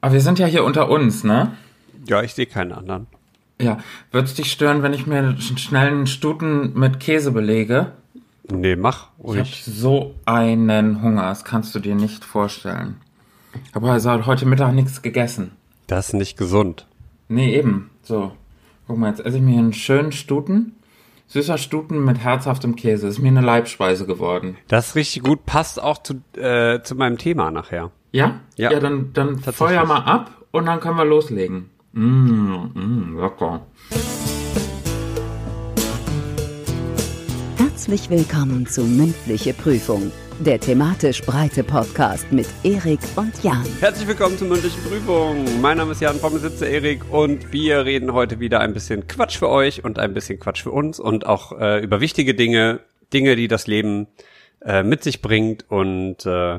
Aber wir sind ja hier unter uns, ne? Ja, ich sehe keinen anderen. Ja. Wird's dich stören, wenn ich mir schnell einen Stuten mit Käse belege? Nee, mach Ich hab ruhig. so einen Hunger, das kannst du dir nicht vorstellen. Aber also heute Mittag nichts gegessen. Das ist nicht gesund. Nee, eben. So. Guck mal, jetzt esse ich mir einen schönen Stuten. Süßer Stuten mit herzhaftem Käse. Ist mir eine Leibspeise geworden. Das ist richtig gut, passt auch zu, äh, zu meinem Thema nachher. Ja? Ja. Ja, dann, dann feuer mal ab und dann können wir loslegen. Mmh, mmh, lecker. Herzlich willkommen zu Mündliche Prüfung, der thematisch breite Podcast mit Erik und Jan. Herzlich willkommen zur mündlichen Prüfung. Mein Name ist Jan, sitzt der Erik und wir reden heute wieder ein bisschen Quatsch für euch und ein bisschen Quatsch für uns und auch äh, über wichtige Dinge, Dinge, die das Leben äh, mit sich bringt und äh,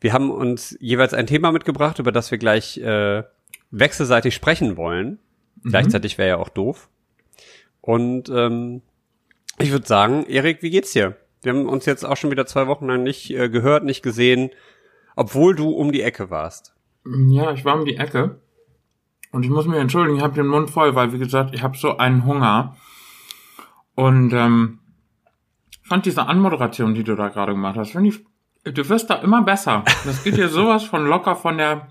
wir haben uns jeweils ein Thema mitgebracht, über das wir gleich äh, wechselseitig sprechen wollen. Gleichzeitig wäre ja auch doof. Und ähm, ich würde sagen, Erik, wie geht's dir? Wir haben uns jetzt auch schon wieder zwei Wochen lang nicht äh, gehört, nicht gesehen, obwohl du um die Ecke warst. Ja, ich war um die Ecke. Und ich muss mich entschuldigen, ich habe den Mund voll, weil, wie gesagt, ich habe so einen Hunger. Und ähm, ich fand diese Anmoderation, die du da gerade gemacht hast, finde ich, du wirst da immer besser. Das geht dir sowas von locker von der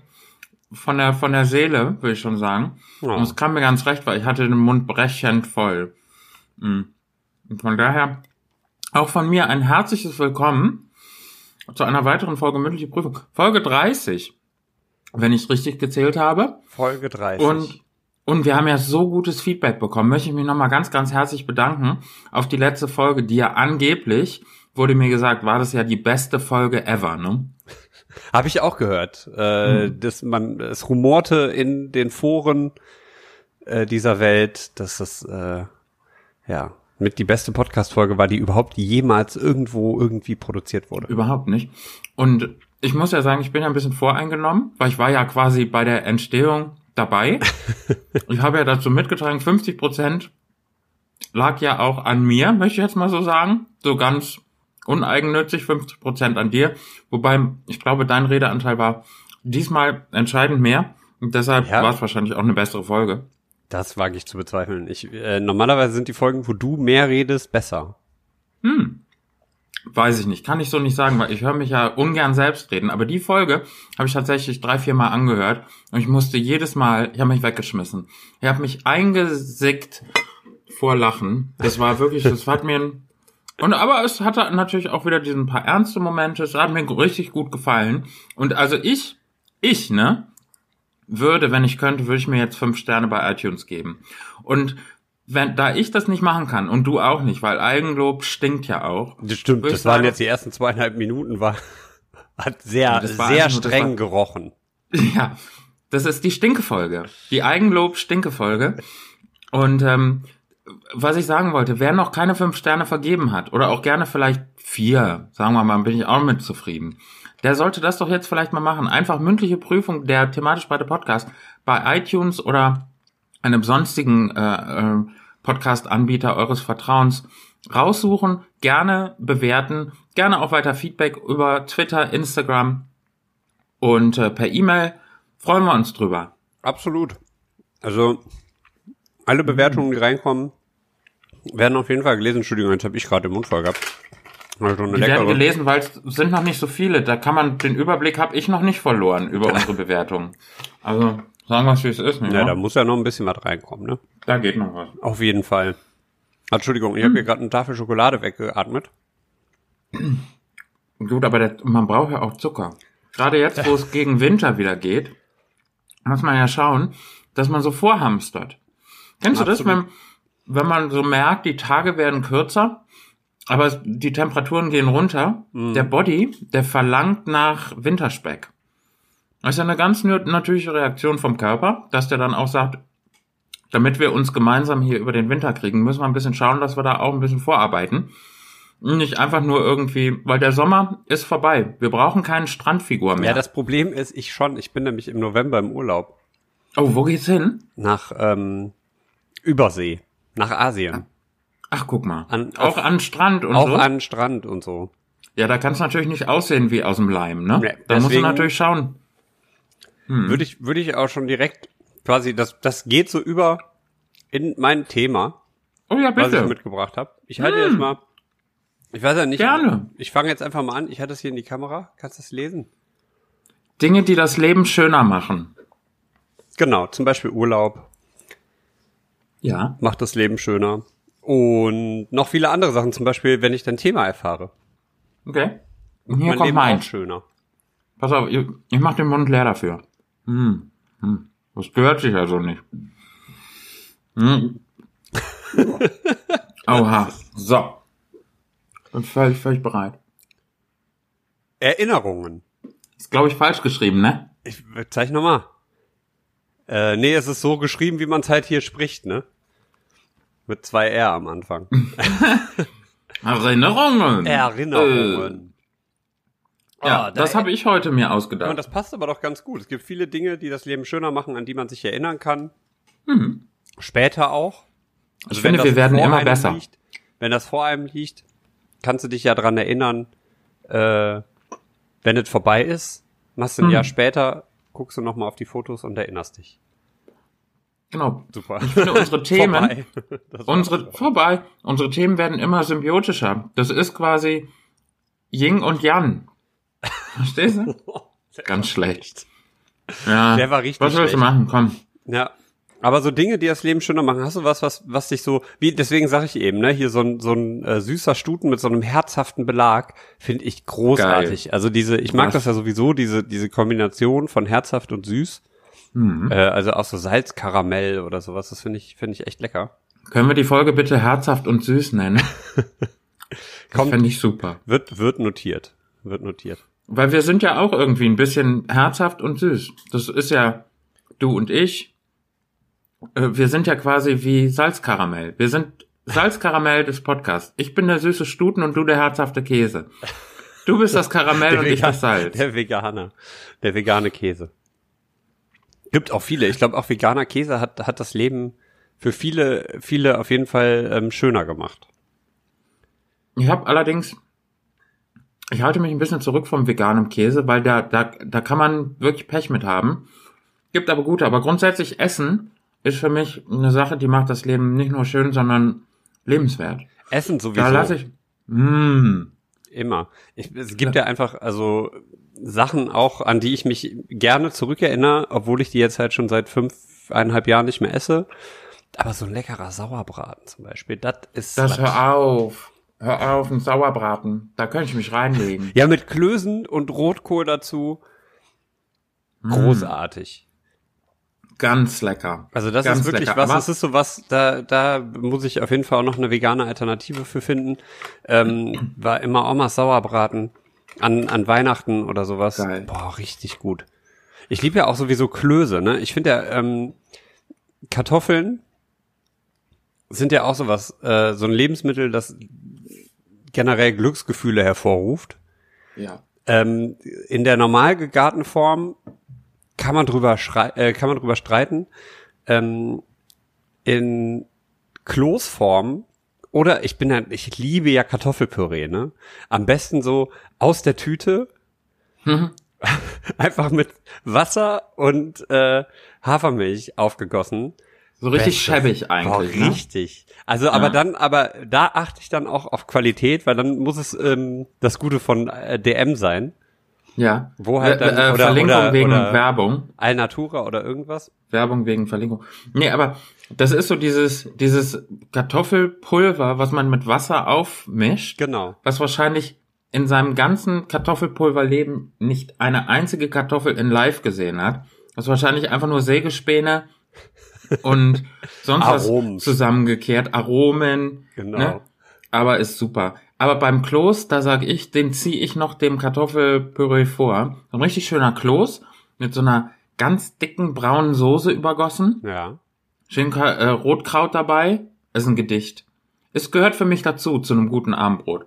von der von der Seele, würde ich schon sagen. Ja. Und es kam mir ganz recht, weil ich hatte den Mund brechend voll. Mm. Und von daher auch von mir ein herzliches Willkommen zu einer weiteren Folge mündliche Prüfung. Folge 30, wenn ich richtig gezählt habe. Folge 30. Und, und wir haben ja so gutes Feedback bekommen. Möchte ich mich nochmal ganz, ganz herzlich bedanken auf die letzte Folge, die ja angeblich, wurde mir gesagt, war das ja die beste Folge ever, ne? Habe ich auch gehört, äh, Hm. dass man es rumorte in den Foren äh, dieser Welt, dass das äh, ja mit die beste Podcast-Folge war, die überhaupt jemals irgendwo irgendwie produziert wurde. Überhaupt nicht. Und ich muss ja sagen, ich bin ja ein bisschen voreingenommen, weil ich war ja quasi bei der Entstehung dabei. ich habe ja dazu mitgetragen, 50 Prozent lag ja auch an mir, möchte ich jetzt mal so sagen. So ganz uneigennützig, 50 Prozent an dir. Wobei, ich glaube, dein Redeanteil war diesmal entscheidend mehr. Und deshalb Ja. war es wahrscheinlich auch eine bessere Folge. Das wage ich zu bezweifeln. Ich, äh, normalerweise sind die Folgen, wo du mehr redest, besser. Weiß ich nicht, kann ich so nicht sagen, weil ich höre mich ja ungern selbst reden. Aber die Folge habe ich tatsächlich drei, vier Mal angehört und ich musste jedes Mal, ich habe mich weggeschmissen. Ich habe mich eingesickt vor Lachen. Das war wirklich, das hat mir ein, und aber es hatte natürlich auch wieder diesen paar ernste Momente. Es hat mir richtig gut gefallen. Und also ich, ich, ne, würde, wenn ich könnte, würde ich mir jetzt fünf Sterne bei iTunes geben. Und wenn, da ich das nicht machen kann und du auch nicht, weil Eigenlob stinkt ja auch. Das stimmt, das waren sagen- jetzt die ersten zweieinhalb Minuten, war, hat sehr, sehr streng war- gerochen. Ja, das ist die Stinkefolge. Die Eigenlob-Stinkefolge. Und ähm, was ich sagen wollte, wer noch keine fünf Sterne vergeben hat, oder auch gerne vielleicht vier, sagen wir mal, bin ich auch mit zufrieden. Der sollte das doch jetzt vielleicht mal machen. Einfach mündliche Prüfung der thematisch breite Podcast bei iTunes oder einem sonstigen äh, äh, Podcast-Anbieter eures Vertrauens raussuchen, gerne bewerten, gerne auch weiter Feedback über Twitter, Instagram und äh, per E-Mail. Freuen wir uns drüber. Absolut. Also, alle Bewertungen, die reinkommen, werden auf jeden Fall gelesen. Entschuldigung, jetzt habe ich gerade den Mund voll gehabt. Also Die werden leckere. gelesen, weil es sind noch nicht so viele. Da kann man den Überblick habe ich noch nicht verloren über unsere Bewertungen. Also sagen wir es wie es ist. Ne? Ja, da muss ja noch ein bisschen was reinkommen, ne? da geht noch was. Auf jeden Fall. Entschuldigung, ich habe hier gerade eine Tafel Schokolade weggeatmet. Gut, aber der, man braucht ja auch Zucker. Gerade jetzt, wo es gegen Winter wieder geht, muss man ja schauen, dass man so vorhamstert. Kennst du das, wenn, Absolut. Wenn man so merkt, die Tage werden kürzer, aber die Temperaturen gehen runter? Der Body, der verlangt nach Winterspeck. Das ist ja eine ganz nat- natürliche Reaktion vom Körper, dass der dann auch sagt, damit wir uns gemeinsam hier über den Winter kriegen, müssen wir ein bisschen schauen, dass wir da auch ein bisschen vorarbeiten. Nicht einfach nur irgendwie, weil der Sommer ist vorbei. Wir brauchen keinen Strandfigur mehr. Ja, das Problem ist, ich schon. Ich bin nämlich im November im Urlaub. oh, wo geht's hin? Nach ähm, Übersee. Nach Asien. Ach, guck mal. An- auch auf- an Strand und Auch so. an Strand und so. ja, da kann es natürlich nicht aussehen wie aus dem Leim, ne? Nee, da musst du natürlich schauen. würde ich, würde ich auch schon direkt quasi, das, das geht so über in mein Thema, Oh ja, was ich bitte. mitgebracht habe. Ich halte jetzt mal, ich weiß ja nicht, Gerne. ich fange jetzt einfach mal an. Ich hatte es hier in die Kamera. Kannst du es lesen? Dinge, die das Leben schöner machen. Genau, zum Beispiel Urlaub Ja. macht das Leben schöner. Und noch viele andere Sachen, zum Beispiel, wenn ich dein Thema erfahre. Okay. Und hier mein kommt Leben auch meins. schöner. Pass auf, ich, ich mach den Mund leer dafür. Hm. Hm. Das gehört sich also nicht. Hm. Oha. So. Bin völlig, völlig bereit. Erinnerungen. Ist, glaube ich, falsch geschrieben, ne? Ich zeig noch mal. Äh, nee, es ist so geschrieben, wie man es halt hier spricht, ne? Mit zwei R am Anfang. Erinnerungen. Erinnerungen. Äh, ja, Ah, da- das habe ich heute mir Und ausgedacht. das passt aber doch ganz gut. Es gibt viele Dinge, die das Leben schöner machen, an die man sich erinnern kann. Später auch. ich Also wenn finde, wir werden immer besser. Liegt, wenn das vor einem liegt, kannst du dich ja dran erinnern, äh, wenn es vorbei ist, machst du ein Mhm. Jahr später, guckst du nochmal auf die Fotos und erinnerst dich. Genau. Super. Ich finde, unsere Themen, Vorbei. Unsere, vorbei, unsere Themen werden immer symbiotischer. Das ist quasi Ying und Yang. Verstehst du? Ganz schlecht. Ja. Der war richtig Was willst du machen? Komm. Ja. Aber so Dinge, die das Leben schöner machen, hast du was, was, was dich so, wie, deswegen sage ich eben, ne, hier so ein, so ein äh, süßer Stuten mit so einem herzhaften Belag, finde ich großartig. Also diese, ich mag Was? das ja sowieso, diese, diese Kombination von herzhaft und süß. Mhm. Äh, also auch so Salzkaramell oder sowas, das finde ich, finde ich echt lecker. Können wir die Folge bitte herzhaft und süß nennen? Kommt. Fände ich super. Wird, wird notiert. Wird notiert. Weil wir sind ja auch irgendwie ein bisschen herzhaft und süß. Das ist ja du und ich. Äh, Wir sind ja quasi wie Salzkaramell. Wir sind Salzkaramell des Podcasts. Ich bin der süße Stuten und du der herzhafte Käse. Du bist das Karamell und ich das Salz. der Veganer. Der vegane Käse. Gibt auch viele. Ich glaube, auch veganer Käse hat, hat das Leben für viele, viele auf jeden Fall ähm, schöner gemacht. Ich habe allerdings, ich halte mich ein bisschen zurück vom veganen Käse, weil da, da, da kann man wirklich Pech mit haben. Gibt aber gute, aber grundsätzlich Essen ist für mich eine Sache, die macht das Leben nicht nur schön, sondern lebenswert. Essen sowieso. Da lasse ich, mm, Immer. Ich, es gibt ja. einfach, also Sachen auch, an die ich mich gerne zurückerinnere, obwohl ich die jetzt halt schon seit fünfeinhalb Jahren nicht mehr esse. Aber so ein leckerer Sauerbraten zum Beispiel, das ist. das hör auf. Hör auf, ein Sauerbraten. Da könnte ich mich reinlegen. Ja, mit Klößen und Rotkohl dazu. Großartig. Ganz lecker. Also das Ganz ist wirklich lecker. was, das ist so was, da, da muss ich auf jeden Fall auch noch eine vegane Alternative für finden. Ähm, war immer Omas Sauerbraten an, an Weihnachten oder sowas. Geil. Boah, richtig gut. Ich liebe ja auch sowieso Klöße, ne? Ich finde ja, ähm, Kartoffeln sind ja auch sowas, äh, so ein Lebensmittel, das generell Glücksgefühle hervorruft. Ja. Ähm, in der normal gegarten Form kann man drüber schrei äh, kann man drüber streiten. Ähm, in Kloßform oder ich bin ja, ich liebe ja Kartoffelpüree, ne? Am besten so aus der Tüte, einfach mit Wasser und äh, Hafermilch aufgegossen. So richtig Bestes. schäbig eigentlich. Boah, ne? richtig. Also, aber dann, aber da achte ich dann auch auf Qualität, weil dann muss es ähm, das Gute von äh, DM sein. Ja. Wo halt Äh, dann- äh, oder- Verlinkung oder- wegen oder- Werbung. Alnatura oder irgendwas. Werbung wegen Verlinkung. Nee, aber das ist so dieses, dieses Kartoffelpulver, was man mit Wasser aufmischt, Genau. was wahrscheinlich in seinem ganzen Kartoffelpulverleben nicht eine einzige Kartoffel in live gesehen hat. Was wahrscheinlich einfach nur Sägespäne und sonst Aromen. was zusammengekehrt, Aromen. Genau. Ne? Aber ist super. Aber beim Kloß, da sag ich, den ziehe ich noch dem Kartoffelpüree vor. So ein richtig schöner Kloß mit so einer ganz dicken braunen Soße übergossen. Ja. Schön äh, Rotkraut dabei. Ist ein Gedicht. Es gehört für mich dazu, zu einem guten Abendbrot.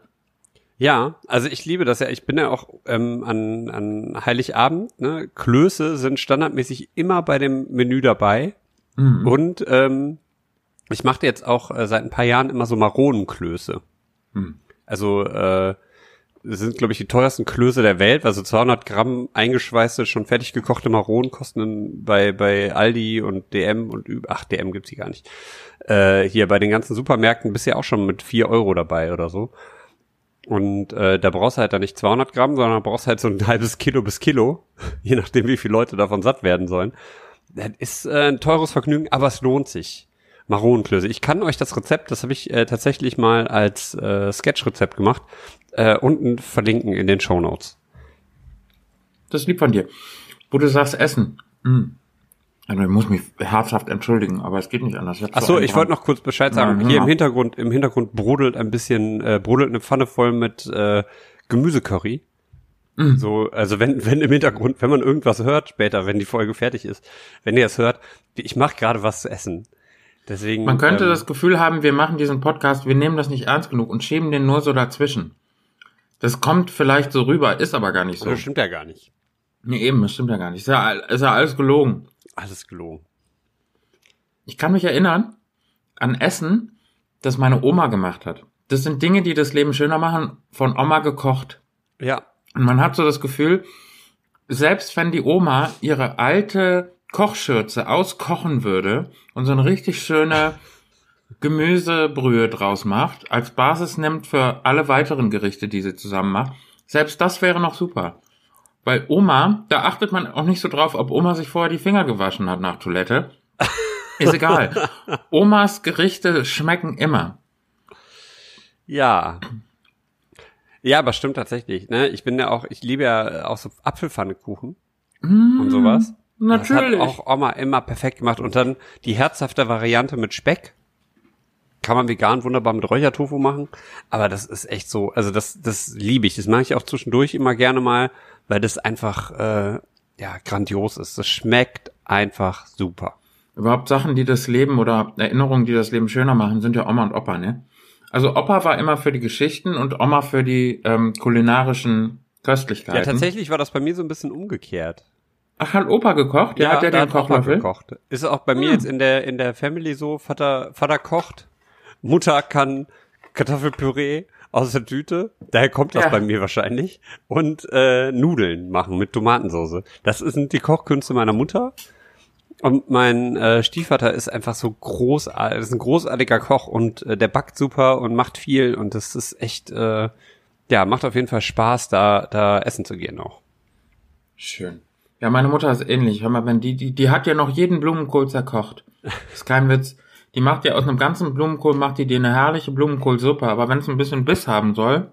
Ja, also ich liebe das ja. Ich bin ja auch ähm, an, an Heiligabend. Ne? Klöße sind standardmäßig immer bei dem Menü dabei. Mhm. Und ähm, ich mache jetzt auch äh, seit ein paar Jahren immer so Maronenklöße. Mhm. Also äh, sind, glaube ich, die teuersten Klöße der Welt. Also 200 Gramm eingeschweißte, schon fertig gekochte Maronen kosten bei, bei Aldi und DM und, ach, DM gibt's hier gar nicht. Äh, hier bei den ganzen Supermärkten bist du ja auch schon mit 4 Euro dabei oder so. Und äh, da brauchst du halt dann nicht 200 Gramm, sondern brauchst halt so ein halbes Kilo bis Kilo, je nachdem, wie viele Leute davon satt werden sollen. Das ist äh, ein teures Vergnügen, aber es lohnt sich. Maronenklöße. Ich kann euch das Rezept, das habe ich äh, tatsächlich mal als äh, Sketch-Rezept gemacht, äh, unten verlinken in den Show Notes. Das ist lieb von dir. Wo du sagst Essen. Hm. Also, ich muss mich herzhaft entschuldigen, aber es geht nicht anders. Ach so, ich wollte noch kurz Bescheid sagen. Ja, Hier ja. im Hintergrund, im Hintergrund brodelt ein bisschen, äh, brodelt eine Pfanne voll mit äh, Gemüsecurry. Mhm. So, also wenn, wenn im Hintergrund, wenn man irgendwas hört später, wenn die Folge fertig ist, wenn ihr es hört, ich mache gerade was zu essen. Deswegen. Man könnte ähm, das Gefühl haben, wir machen diesen Podcast, wir nehmen das nicht ernst genug und schieben den nur so dazwischen. Das kommt vielleicht so rüber, ist aber gar nicht so. Das stimmt ja gar nicht. Nee, eben, das stimmt ja gar nicht. Ist ja, ist ja alles gelogen. Alles gelogen. Ich kann mich erinnern an Essen, das meine Oma gemacht hat. Das sind Dinge, die das Leben schöner machen, von Oma gekocht. Ja. Und man hat so das Gefühl, selbst wenn die Oma ihre alte Kochschürze auskochen würde und so eine richtig schöne Gemüsebrühe draus macht, als Basis nimmt für alle weiteren Gerichte, die sie zusammen macht, selbst das wäre noch super. Weil Oma, da achtet man auch nicht so drauf, ob Oma sich vorher die Finger gewaschen hat nach Toilette. Ist egal. Omas Gerichte schmecken immer. Ja. Ja, aber stimmt tatsächlich. Ne? Ich bin ja auch, ich liebe ja auch so Apfelpfannekuchen und sowas. Natürlich. Das hat auch Oma immer perfekt gemacht. Und dann die herzhafte Variante mit Speck. Kann man vegan wunderbar mit Räuchertofu machen. Aber das ist echt so, also das, das liebe ich. Das mache ich auch zwischendurch immer gerne mal, weil das einfach, äh, ja, grandios ist. Das schmeckt einfach super. Überhaupt Sachen, die das Leben oder Erinnerungen, die das Leben schöner machen, sind ja Oma und Opa, ne? Also Opa war immer für die Geschichten und Oma für die ähm, kulinarischen Köstlichkeiten. Ja, tatsächlich war das bei mir so ein bisschen umgekehrt. Ach, hat Opa gekocht? Ja, hat der da den Opa Kochlöffel? gekocht. Ist auch bei mir Hm. jetzt in der, in der Family so, Vater, Vater kocht, Mutter kann Kartoffelpüree aus der Tüte, daher kommt das Ja. bei mir wahrscheinlich, und äh, Nudeln machen mit Tomatensauce. Das sind die Kochkünste meiner Mutter. Und mein äh, Stiefvater ist einfach so großartig, ist ein großartiger Koch und äh, der backt super und macht viel und das ist echt, äh, ja, macht auf jeden Fall Spaß, da, da essen zu gehen auch. Schön. Ja, meine Mutter ist ähnlich. Hör mal, wenn die, die, die hat ja noch jeden Blumenkohl zerkocht. ist kein Witz. Die macht ja aus einem ganzen Blumenkohl, macht die dir eine herrliche Blumenkohlsuppe. Aber wenn es ein bisschen Biss haben soll,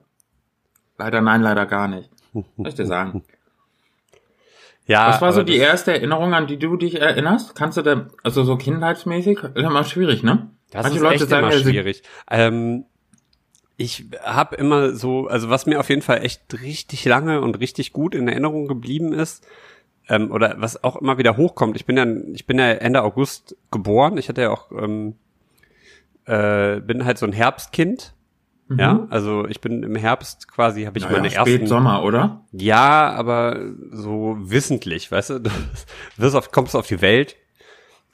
leider nein, leider gar nicht. Soll ich dir sagen. Ja, Was war so die das- erste Erinnerung, an die du dich erinnerst? Kannst du da, also so kindheitsmäßig? Ist immer schwierig, ne? Das Manche ist Leute echt sagen immer schwierig. Ähm, ich habe immer so, also was mir auf jeden Fall echt richtig lange und richtig gut in Erinnerung geblieben ist, ähm, oder was auch immer wieder hochkommt. Ich bin ja, ich bin ja Ende August geboren. Ich hatte ja auch, ähm, äh, bin halt so ein Herbstkind. Ja, also ich bin im Herbst quasi, habe ich Mhm. Naja, meine spät ersten. Sommer, oder? Ja, aber so wissentlich, weißt du, du wirst auf, kommst auf die Welt,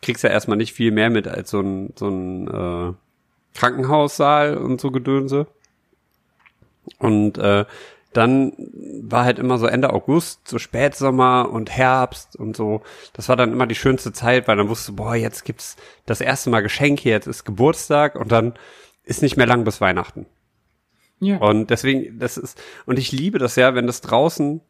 kriegst ja erstmal nicht viel mehr mit als so ein, so ein äh, Krankenhaussaal und so Gedönse. Und äh, dann war halt immer so Ende August, so Spätsommer und Herbst und so. Das war dann immer die schönste Zeit, weil dann wusste, boah, jetzt gibt's das erste Mal Geschenke, jetzt ist Geburtstag und dann ist nicht mehr lang bis Weihnachten. Ja. Und deswegen, das ist, und ich liebe das ja, wenn das draußen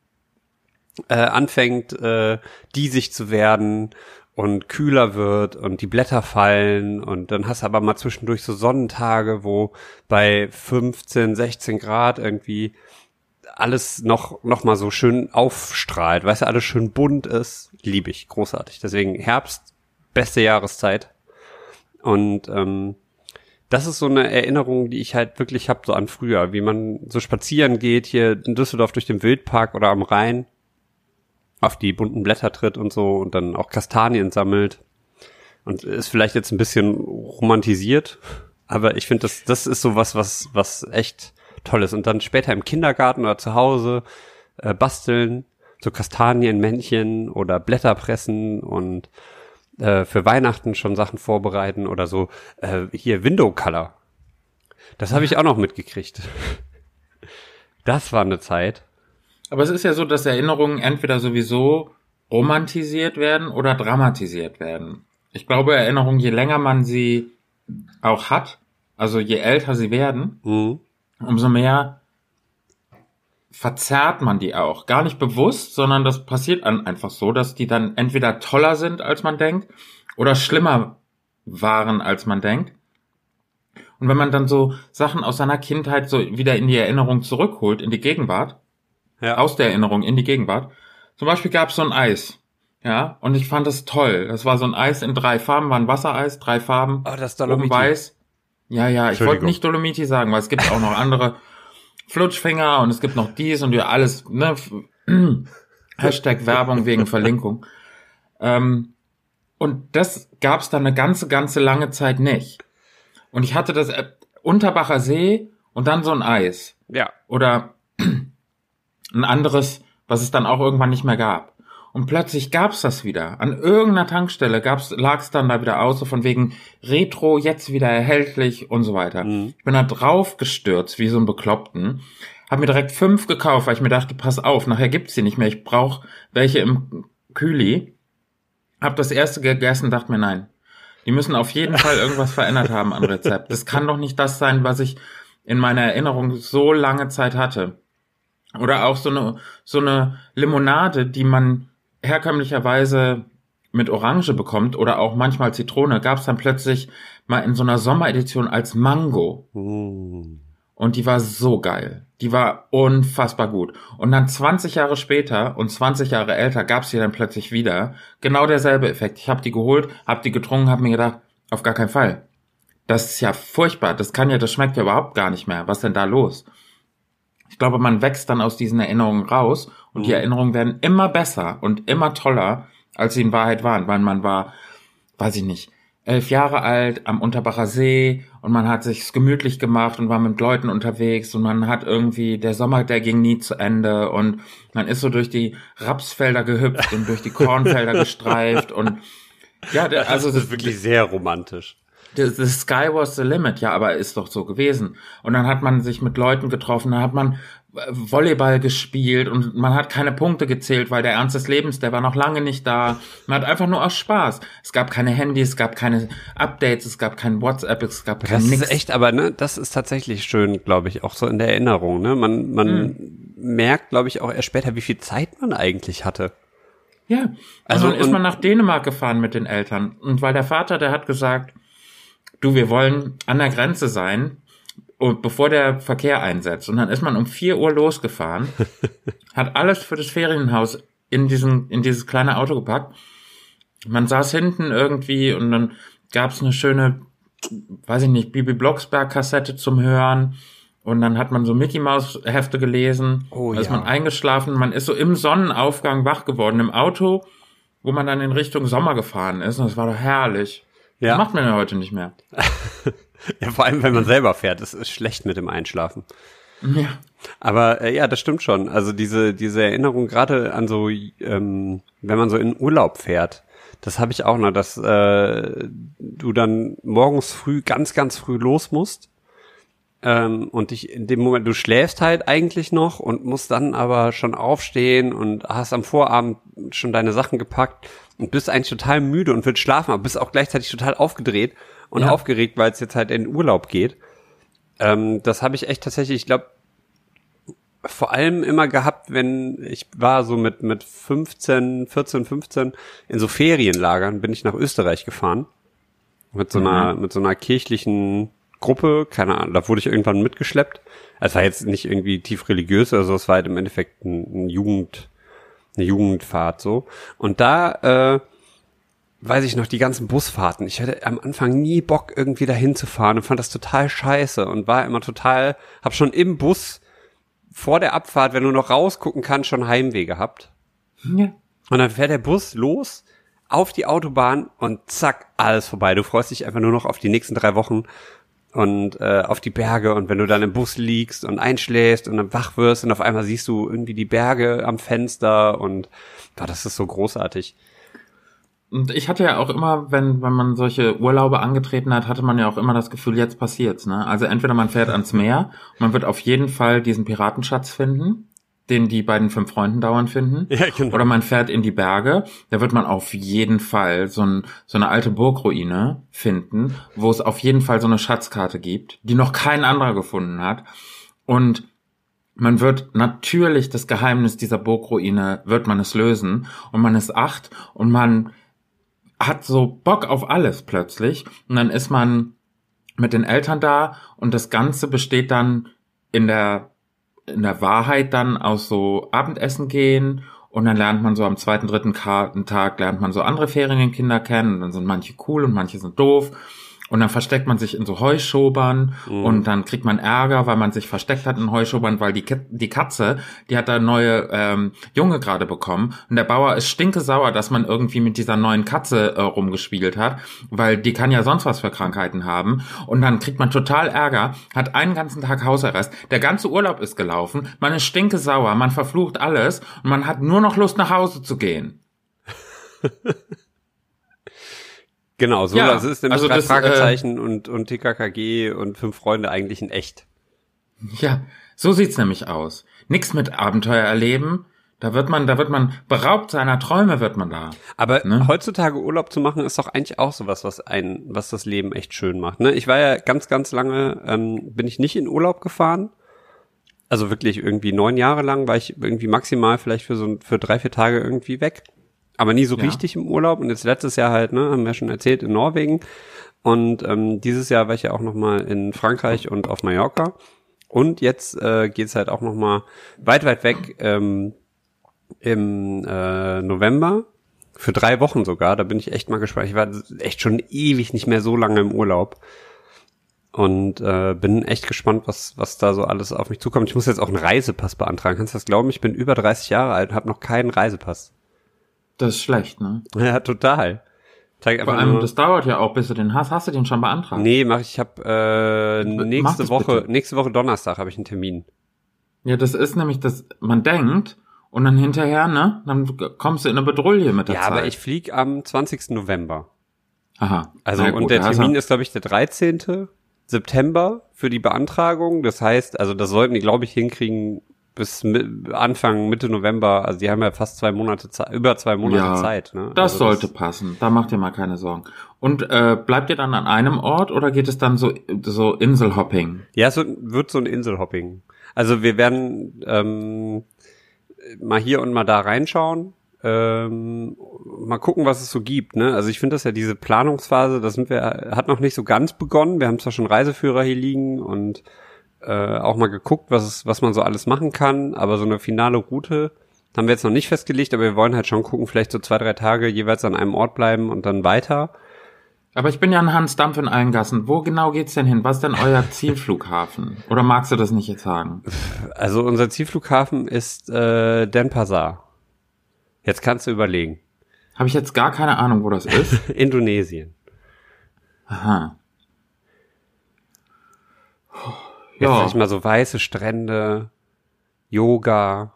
äh, anfängt, äh, diesig zu werden und kühler wird und die Blätter fallen und dann hast du aber mal zwischendurch so Sonnentage, wo bei 15, 16 Grad irgendwie alles noch, noch mal so schön aufstrahlt, weißt du, alles schön bunt ist, liebe ich, großartig. Deswegen Herbst, beste Jahreszeit. Und ähm, das ist so eine Erinnerung, die ich halt wirklich hab so an früher, wie man so spazieren geht hier in Düsseldorf durch den Wildpark oder am Rhein, auf die bunten Blätter tritt und so und dann auch Kastanien sammelt. Und ist vielleicht jetzt ein bisschen romantisiert, aber ich finde, das, das ist so was, was, was echt toll ist. Und dann später im Kindergarten oder zu Hause äh, basteln, so Kastanienmännchen oder Blätter pressen und äh, für Weihnachten schon Sachen vorbereiten oder so äh, hier Window Color. Das habe ich auch noch mitgekriegt. Das war eine Zeit. Aber es ist ja so, dass Erinnerungen entweder sowieso romantisiert werden oder dramatisiert werden. Ich glaube, Erinnerungen, je länger man sie auch hat, also je älter sie werden, Mhm. Umso mehr verzerrt man die auch. Gar nicht bewusst, sondern das passiert einfach so, dass die dann entweder toller sind, als man denkt, oder schlimmer waren, als man denkt. Und wenn man dann so Sachen aus seiner Kindheit so wieder in die Erinnerung zurückholt, in die Gegenwart, Ja. aus der Erinnerung in die Gegenwart. Zum Beispiel gab es so ein Eis. Ja, und ich fand das toll. Das war so ein Eis in drei Farben, war ein Wassereis, drei Farben. Oh, das oben weiß. Ja, ja, ich wollte nicht Dolomiti sagen, weil es gibt auch noch andere Flutschfinger und es gibt noch dies und ja alles, ne? Hashtag Werbung wegen Verlinkung. Ähm, und das gab es dann eine ganze, ganze lange Zeit nicht. Und ich hatte das äh, Unterbacher See und dann so ein Eis Ja. oder ein anderes, was es dann auch irgendwann nicht mehr gab. Und plötzlich gab's das wieder. An irgendeiner Tankstelle gab's, lag's dann da wieder aus, so von wegen Retro, jetzt wieder erhältlich und so weiter. Mhm. Ich bin da drauf gestürzt, wie so ein Bekloppten. Hab mir direkt fünf gekauft, weil ich mir dachte, pass auf, nachher gibt's die nicht mehr. Ich brauch welche im Kühli. Hab das erste gegessen, dachte mir, nein. Die müssen auf jeden Fall irgendwas verändert haben am Rezept. Das kann doch nicht das sein, was ich in meiner Erinnerung so lange Zeit hatte. Oder auch so eine, so eine Limonade, die man herkömmlicherweise mit Orange bekommt oder auch manchmal Zitrone, gab es dann plötzlich mal in so einer Sommeredition als Mango. Mhm. Und die war so geil. Die war unfassbar gut. Und dann 20 Jahre später und 20 Jahre älter gab es die dann plötzlich wieder. Genau derselbe Effekt. Ich habe die geholt, habe die getrunken, habe mir gedacht, auf gar keinen Fall. Das ist ja furchtbar. Das kann ja, das schmeckt ja überhaupt gar nicht mehr. Was denn da los? Ich glaube, man wächst dann aus diesen Erinnerungen raus und die Mhm. Erinnerungen werden immer besser und immer toller, als sie in Wahrheit waren, weil man war, weiß ich nicht, elf Jahre alt am Unterbacher See und man hat sich's gemütlich gemacht und war mit Leuten unterwegs und man hat irgendwie, der Sommer, der ging nie zu Ende und man ist so durch die Rapsfelder gehüpft und durch die Kornfelder gestreift und ja, also das ist wirklich sehr romantisch. The, the sky was the limit, ja, aber ist doch so gewesen. Und dann hat man sich mit Leuten getroffen, dann hat man äh, Volleyball gespielt und man hat keine Punkte gezählt, weil der Ernst des Lebens, der war noch lange nicht da. Man hat einfach nur aus Spaß. Es gab keine Handys, es gab keine Updates, es gab kein WhatsApp, es gab kein Das nix. ist echt, aber ne, das ist tatsächlich schön, glaube ich, auch so in der Erinnerung. Ne? Man, man Hm. merkt, glaube ich, auch erst später, wie viel Zeit man eigentlich hatte. Ja, Also also dann ist man nach Dänemark gefahren mit den Eltern. Und weil der Vater, der hat gesagt, du, wir wollen an der Grenze sein, und bevor der Verkehr einsetzt. Und dann ist man um 4 Uhr losgefahren, hat alles für das Ferienhaus in diesen, in dieses kleine Auto gepackt. Man saß hinten irgendwie und dann gab's eine schöne, weiß ich nicht, Bibi Blocksberg Kassette zum Hören. Und dann hat man so Mickey Maus Hefte gelesen. Oh da ist ja. man eingeschlafen. Man ist so im Sonnenaufgang wach geworden im Auto, wo man dann in Richtung Sommer gefahren ist. Und das war doch herrlich. Ja. Das macht man ja heute nicht mehr. Ja, vor allem, wenn man selber fährt, es ist schlecht mit dem Einschlafen. Ja. Aber äh, ja, das stimmt schon. Also diese diese Erinnerung gerade an so, ähm, wenn man so in Urlaub fährt, das habe ich auch noch, dass äh, du dann morgens früh ganz ganz früh los musst ähm, und dich in dem Moment du schläfst halt eigentlich noch und musst dann aber schon aufstehen und hast am Vorabend schon deine Sachen gepackt und bist eigentlich total müde und willst schlafen, aber bist auch gleichzeitig total aufgedreht und Ja. aufgeregt, weil es jetzt halt in den Urlaub geht. Ähm, das habe ich echt tatsächlich, ich glaube, vor allem immer gehabt, wenn ich war so mit, mit 15, 14, 15 in so Ferienlagern bin ich nach Österreich gefahren. Mit so einer, mit so einer kirchlichen Gruppe, keine Ahnung, da wurde ich irgendwann mitgeschleppt. Es war jetzt nicht irgendwie tief religiös oder so, es war halt im Endeffekt ein, ein Jugend, eine Jugendfahrt so. Und da, äh, weiß ich noch, die ganzen Busfahrten. Ich hatte am Anfang nie Bock, irgendwie dahin zu fahren und fand das total scheiße und war immer total, hab schon im Bus vor der Abfahrt, wenn du noch rausgucken kannst, schon Heimweh gehabt. ja. Und dann fährt der Bus los auf die Autobahn und zack, alles vorbei. Du freust dich einfach nur noch auf die nächsten drei Wochen und äh, auf die Berge. Und wenn du dann im Bus liegst und einschläfst und dann wach wirst und auf einmal siehst du irgendwie die Berge am Fenster und boah, das ist so großartig. Und ich hatte ja auch immer, wenn, wenn man solche Urlaube angetreten hat, hatte man ja auch immer das Gefühl, jetzt passiert's, ne? Also entweder man fährt ans Meer man wird auf jeden Fall diesen Piratenschatz finden, den die beiden fünf Freunden dauernd finden. Ja, genau. Oder man fährt in die Berge, da wird man auf jeden Fall so, ein, so eine alte Burgruine finden, wo es auf jeden Fall so eine Schatzkarte gibt, die noch kein anderer gefunden hat. Und man wird natürlich das Geheimnis dieser Burgruine, wird man es lösen. Und man ist acht und man hat so Bock auf alles plötzlich. Und dann ist man mit den Eltern da und das Ganze besteht dann in der, in der Wahrheit dann aus so Abendessen gehen und dann lernt man so am zweiten, dritten Tag lernt man so andere Ferienkinder kennen und dann sind manche cool und manche sind doof und dann versteckt man sich in so Heuschobern Mhm. und dann kriegt man Ärger, weil man sich versteckt hat in Heuschobern, weil die, die Katze, die hat da neue ähm, Junge gerade bekommen und der Bauer ist stinkesauer, dass man irgendwie mit dieser neuen Katze äh, rumgespielt hat, weil die kann ja sonst was für Krankheiten haben und dann kriegt man total Ärger, hat einen ganzen Tag Hausarrest, der ganze Urlaub ist gelaufen, man ist stinkesauer, man verflucht alles und man hat nur noch Lust nach Hause zu gehen. Genau, so Ja, das ist nämlich also drei das, äh, Fragezeichen und, und TKKG und fünf Freunde eigentlich in echt. Ja, so sieht's nämlich aus. Nix mit Abenteuer erleben. Da wird man, da wird man beraubt seiner Träume, wird man da. Aber Ne? heutzutage Urlaub zu machen, ist doch eigentlich auch sowas, was ein, was das Leben echt schön macht. Ne? Ich war ja ganz, ganz lange, ähm, bin ich nicht in Urlaub gefahren. Also wirklich irgendwie neun Jahre lang war ich irgendwie maximal vielleicht für so für drei, vier Tage irgendwie weg. Aber nie so Ja. richtig im Urlaub. Und jetzt letztes Jahr halt, ne, haben wir ja schon erzählt, in Norwegen. Und ähm, dieses Jahr war ich ja auch noch mal in Frankreich und auf Mallorca. Und jetzt äh, geht's halt auch noch mal weit, weit weg ähm, im äh, November. Für drei Wochen sogar. Da bin ich echt mal gespannt. Ich war echt schon ewig nicht mehr so lange im Urlaub. Und äh, bin echt gespannt, was, was da so alles auf mich zukommt. Ich muss jetzt auch einen Reisepass beantragen. Kannst du das glauben? Ich bin über 30 Jahre alt und habe noch keinen Reisepass. Das ist schlecht, ne? Ja, total. Zeig Vor allem, nur, das dauert ja auch, bis du den hast. Hast du den schon beantragt? nee, mach ich. Ich habe äh, nächste Woche, bitte. nächste Woche Donnerstag habe ich einen Termin. Ja, das ist nämlich das, man denkt und dann hinterher, ne, dann kommst du in eine Bedrulle mit der Ja, Zeit. aber ich flieg am 20. November. Aha. Also gut, und der hast Termin du- ist, glaube ich, der 13. September für die Beantragung. Das heißt, also das sollten die, glaube ich, hinkriegen bis Anfang, Mitte November. Also die haben ja fast zwei Monate Zeit, über zwei Monate Ja, Zeit. Ne? Das also sollte passen. Da macht ihr mal keine Sorgen. Und äh, bleibt ihr dann an einem Ort oder geht es dann so so Inselhopping? Ja, es wird, wird so ein Inselhopping. Also wir werden ähm, mal hier und mal da reinschauen. Ähm, mal gucken, was es so gibt. Ne? Also ich finde das ja diese Planungsphase, da sind wir, hat noch nicht so ganz begonnen. Wir haben zwar schon Reiseführer hier liegen und äh, auch mal geguckt, was was man so alles machen kann, aber so eine finale Route haben wir jetzt noch nicht festgelegt, aber wir wollen halt schon gucken, vielleicht so zwei, drei Tage jeweils an einem Ort bleiben und dann weiter. Aber ich bin ja ein Hans Dampf in allen Gassen. Wo genau geht's denn hin? Was ist denn euer Zielflughafen? Oder magst du das nicht jetzt sagen? Also unser Zielflughafen ist äh, Denpasar. Jetzt kannst du überlegen. Habe ich jetzt gar keine Ahnung, wo das ist. Indonesien. Aha. Jetzt Ja. sag ich mal so weiße Strände, Yoga.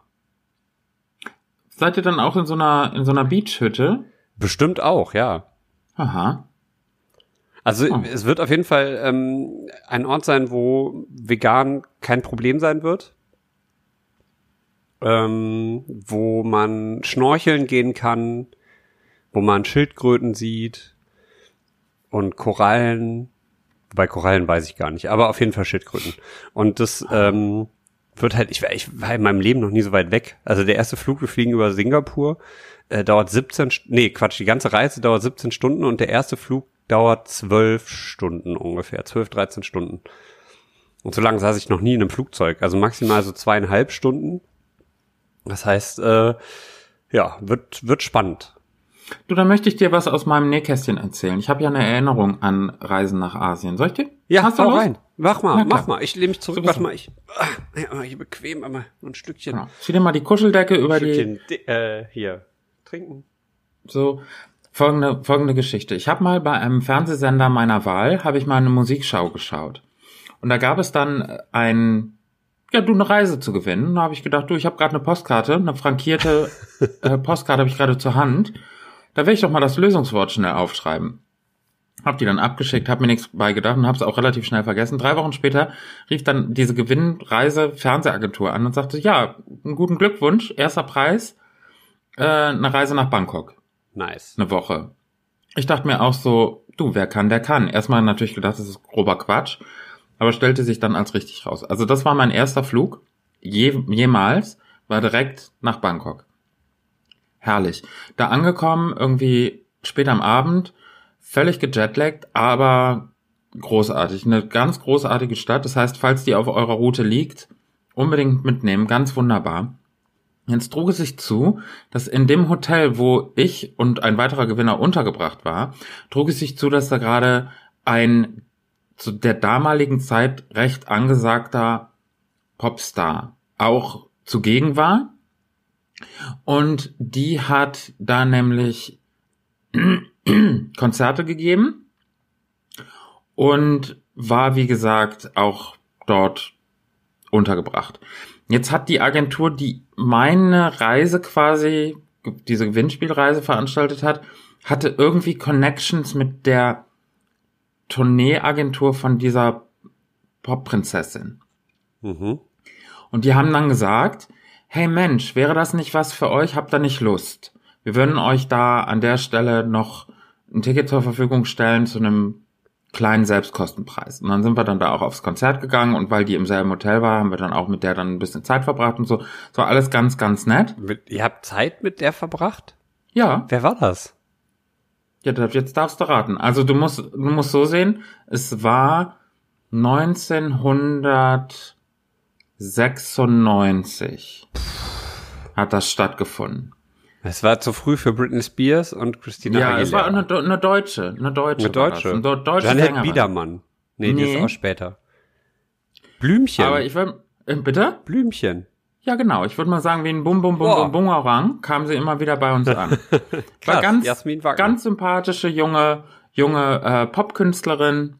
Seid ihr dann auch in so einer in so einer Beachhütte? Bestimmt auch, ja. Aha. Also Oh. es wird auf jeden Fall ähm, ein Ort sein, wo vegan kein Problem sein wird. Ähm, wo man schnorcheln gehen kann, wo man Schildkröten sieht und Korallen. Bei Korallen weiß ich gar nicht, aber auf jeden Fall Schildkröten. Und das ähm, wird halt, ich war, ich war in meinem Leben noch nie so weit weg. Also der erste Flug, wir fliegen über Singapur, äh, dauert 17, St- nee, Quatsch, die ganze Reise dauert 17 Stunden und der erste Flug dauert 12 Stunden ungefähr, 12, 13 Stunden. Und so lange saß ich noch nie in einem Flugzeug, also maximal so zweieinhalb Stunden. Das heißt, äh, ja, wird, wird spannend. Du, da möchte ich dir was aus meinem Nähkästchen erzählen. Ich habe ja eine Erinnerung an Reisen nach Asien. Soll ich dir? Ja, Hast du hau Lust? rein. Mach mal, mach mal. Ich lehne mich zurück, Sowieso. warte mal. Ich, ah, hier bequem, einmal ein Stückchen. Genau. Zieh dir mal die Kuscheldecke über die Stückchen, di- äh, hier, trinken. So, folgende, folgende Geschichte. Ich habe mal bei einem Fernsehsender meiner Wahl, habe ich mal eine Musikschau geschaut. Und da gab es dann ein, ja, du eine Reise zu gewinnen. Da habe ich gedacht, du, ich habe gerade eine Postkarte, eine frankierte äh, Postkarte habe ich gerade zur Hand. Da will ich doch mal das Lösungswort schnell aufschreiben. Hab die dann abgeschickt, hab mir nichts bei gedacht und hab's auch relativ schnell vergessen. Drei Wochen später rief dann diese Gewinnreise Fernsehagentur an und sagte, ja, einen guten Glückwunsch, erster Preis, äh, eine Reise nach Bangkok. Nice. Eine Woche. Ich dachte mir auch so, du, wer kann, der kann. Erstmal natürlich gedacht, das ist grober Quatsch, aber stellte sich dann als richtig raus. Also das war mein erster Flug, je, jemals, war direkt nach Bangkok. Herrlich. Da angekommen, irgendwie spät am Abend, völlig gejetlaggt, aber großartig. Eine ganz großartige Stadt. Das heißt, falls die auf eurer Route liegt, unbedingt mitnehmen. Ganz wunderbar. Jetzt trug es sich zu, dass in dem Hotel, wo ich und ein weiterer Gewinner untergebracht war, trug es sich zu, dass da gerade ein zu der damaligen Zeit recht angesagter Popstar auch zugegen war. Und die hat da nämlich Konzerte gegeben und war, wie gesagt, auch dort untergebracht. Jetzt hat die Agentur, die meine Reise quasi, diese Gewinnspielreise veranstaltet hat, hatte irgendwie Connections mit der Tourneeagentur von dieser Popprinzessin. Mhm. Und die haben dann gesagt, hey Mensch, wäre das nicht was für euch? Habt ihr nicht Lust? Wir würden euch da an der Stelle noch ein Ticket zur Verfügung stellen zu einem kleinen Selbstkostenpreis. Und dann sind wir dann da auch aufs Konzert gegangen und weil die im selben Hotel war, haben wir dann auch mit der dann ein bisschen Zeit verbracht und so. Das war alles ganz, ganz nett. Mit, ihr habt Zeit mit der verbracht? Ja, Wer war das? ja, jetzt darfst du raten. Also du musst, du musst so sehen, es war 1996 hat das stattgefunden. Es war zu früh für Britney Spears und Christina ja, Aguilera. es war eine, eine Deutsche, eine Deutsche. Eine. Deutsche. Eine deutsche Janette Sängerin. Biedermann. Nee, die Nee. ist auch später. Blümchen. Aber ich will, äh, bitte? Blümchen. Ja, genau. Ich würde mal sagen, wie ein Bum Bum Bum Boah. Bum Bumerang kam sie immer wieder bei uns an. Krass, war ganz, Jasmin Wagner. ganz sympathische junge, junge äh, Popkünstlerin.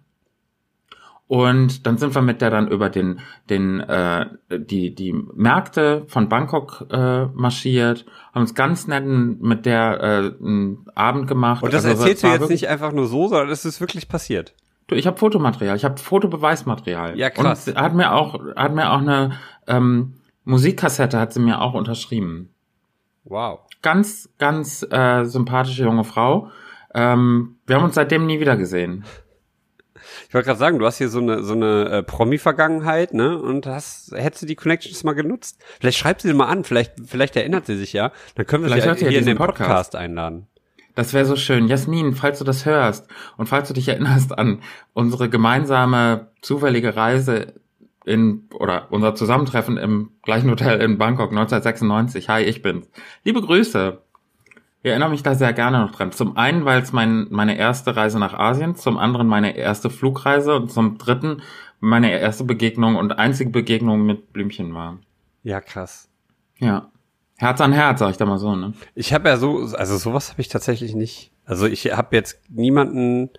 Und dann sind wir mit der dann über den, den, äh, die, die Märkte von Bangkok äh, marschiert, haben uns ganz netten mit der äh, einen Abend gemacht. Und das Also, erzählst du jetzt nicht einfach nur so, sondern es ist wirklich passiert. Du, ich habe Fotomaterial, ich habe Fotobeweismaterial. Ja, krass. Und hat mir auch, hat mir auch eine ähm, Musikkassette hat sie mir auch unterschrieben. Wow. Ganz, ganz äh, sympathische junge Frau. Ähm, wir haben uns seitdem nie wieder gesehen. Ich wollte gerade sagen, du hast hier so eine so eine äh, Promi-Vergangenheit, ne? Und hast hättest du die Connections mal genutzt? Vielleicht schreib sie mal an, vielleicht vielleicht erinnert sie sich ja. Dann können wir Vielleicht sie ja hier in den Podcast. Podcast. einladen. Das wäre so schön. Jasmin, falls du das hörst und falls du dich erinnerst an unsere gemeinsame zufällige Reise in oder unser Zusammentreffen im gleichen Hotel in Bangkok 1996. Hi, ich bin's. Liebe Grüße. Ich erinnere mich da sehr gerne noch dran. Zum einen, weil es mein, meine erste Reise nach Asien, zum anderen meine erste Flugreise und zum dritten meine erste Begegnung und einzige Begegnung mit Blümchen war. Ja, krass. Ja. Herz an Herz, sag ich da mal so, ne? Ich habe ja so, also sowas habe ich tatsächlich nicht. Also ich habe jetzt niemanden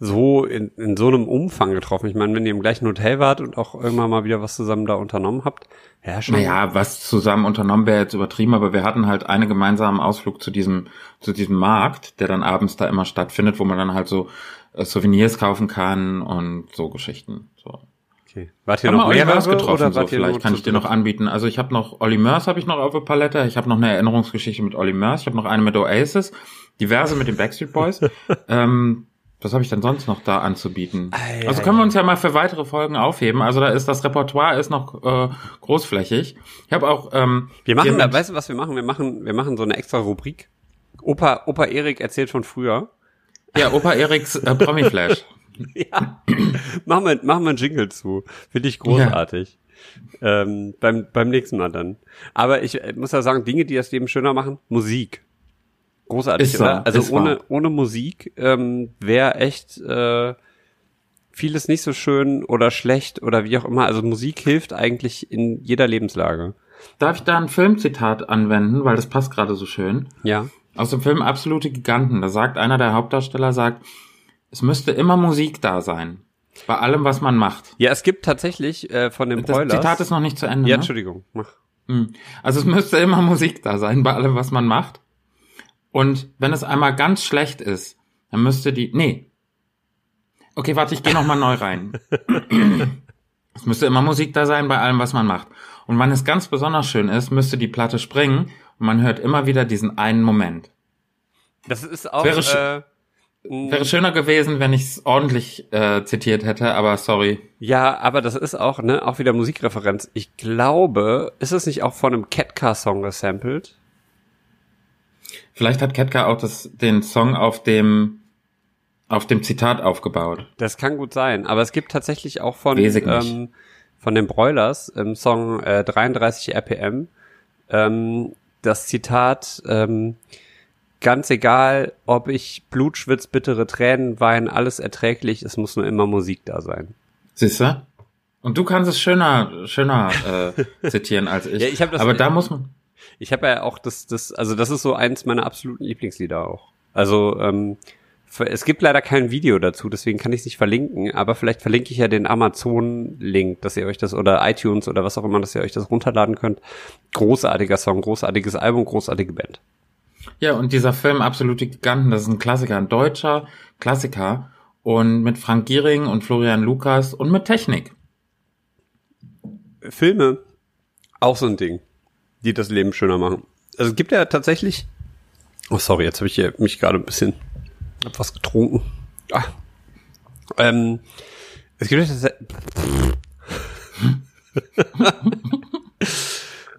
so in, in so einem Umfang getroffen. Ich meine, wenn ihr im gleichen Hotel wart und auch irgendwann mal wieder was zusammen da unternommen habt, ja schon. Naja, was zusammen unternommen wäre jetzt übertrieben, aber wir hatten halt einen gemeinsamen Ausflug zu diesem, zu diesem Markt, der dann abends da immer stattfindet, wo man dann halt so äh, Souvenirs kaufen kann und so Geschichten. So. Okay. Wart ihr Haben noch mehrere getroffen, oder so, vielleicht kann ich dir noch anbieten. Also ich habe noch Olli Mörs habe ich noch auf der Palette, ich habe noch eine Erinnerungsgeschichte mit Olli Mörs, ich habe noch eine mit Oasis, diverse mit den Backstreet Boys. ähm, was habe ich denn sonst noch da anzubieten? Ei, also können wir uns ja mal für weitere Folgen aufheben. Also da ist das Repertoire ist noch äh, großflächig. Ich habe auch ähm, Wir machen da, weißt du, was wir machen? Wir machen, wir machen so eine extra Rubrik. Opa, Opa Erik erzählt von früher. Ja, Opa Eriks äh, Promi-Flash. Ja. machen wir, machen wir einen Jingle zu. Finde ich großartig. Ähm, beim, beim nächsten Mal dann. Aber ich äh, muss ja sagen, Dinge, die das Leben schöner machen, Musik. Großartig, Ist so, oder? Also ohne, wahr. ohne Musik ähm, wäre echt äh, vieles nicht so schön oder schlecht oder wie auch immer. Also Musik hilft eigentlich in jeder Lebenslage. Darf ich da ein Filmzitat anwenden, weil das passt gerade so schön? Ja. Aus dem Film Absolute Giganten. Da sagt einer der Hauptdarsteller, sagt, es müsste immer Musik da sein. Bei allem, was man macht. Ja, es gibt tatsächlich äh, von dem Das. Zitat ist noch nicht zu Ende. Ja, ne? Entschuldigung. Mach. Hm. Also es müsste immer Musik da sein bei allem, was man macht. Und wenn es einmal ganz schlecht ist, dann müsste die, nee. Okay, warte, ich gehe noch mal neu rein. es müsste immer Musik da sein bei allem, was man macht. Und wenn es ganz besonders schön ist, müsste die Platte springen und man hört immer wieder diesen einen Moment. Das ist auch. Wäre sch- äh, Wäre schöner gewesen, wenn ich es ordentlich äh, zitiert hätte, aber sorry. ja, aber das ist auch, ne, auch wieder Musikreferenz. Ich glaube, ist es nicht auch von einem Catcar-Song gesampelt? Vielleicht hat Ketka auch das, den Song auf dem auf dem Zitat aufgebaut. Das kann gut sein, aber es gibt tatsächlich auch von ähm, von den Broilers im Song äh, 33 RPM ähm, das Zitat ähm, ganz egal, ob ich Blut schwitz, bittere Tränen weinen, alles erträglich, es muss nur immer Musik da sein. Siehst du? Und du kannst es schöner schöner äh, zitieren als ich. Ja, ich hab das- aber da muss man Ich habe ja auch das das also das ist so eins meiner absoluten Lieblingslieder auch. Also ähm, es gibt leider kein Video dazu, deswegen kann ich es nicht verlinken, aber vielleicht verlinke ich ja den Amazon-Link, dass ihr euch das oder iTunes oder was auch immer, dass ihr euch das runterladen könnt. Großartiger Song, großartiges Album, großartige Band. Ja, und dieser Film Absolute Giganten, das ist ein Klassiker, ein deutscher Klassiker und mit Frank Giering und Florian Lukas und mit Technik. Filme, auch so ein Ding, die das Leben schöner machen. Also es gibt ja tatsächlich. Oh, sorry, jetzt habe ich hier mich gerade ein bisschen hab was getrunken. Ah. Ähm, es gibt ja tatsächlich.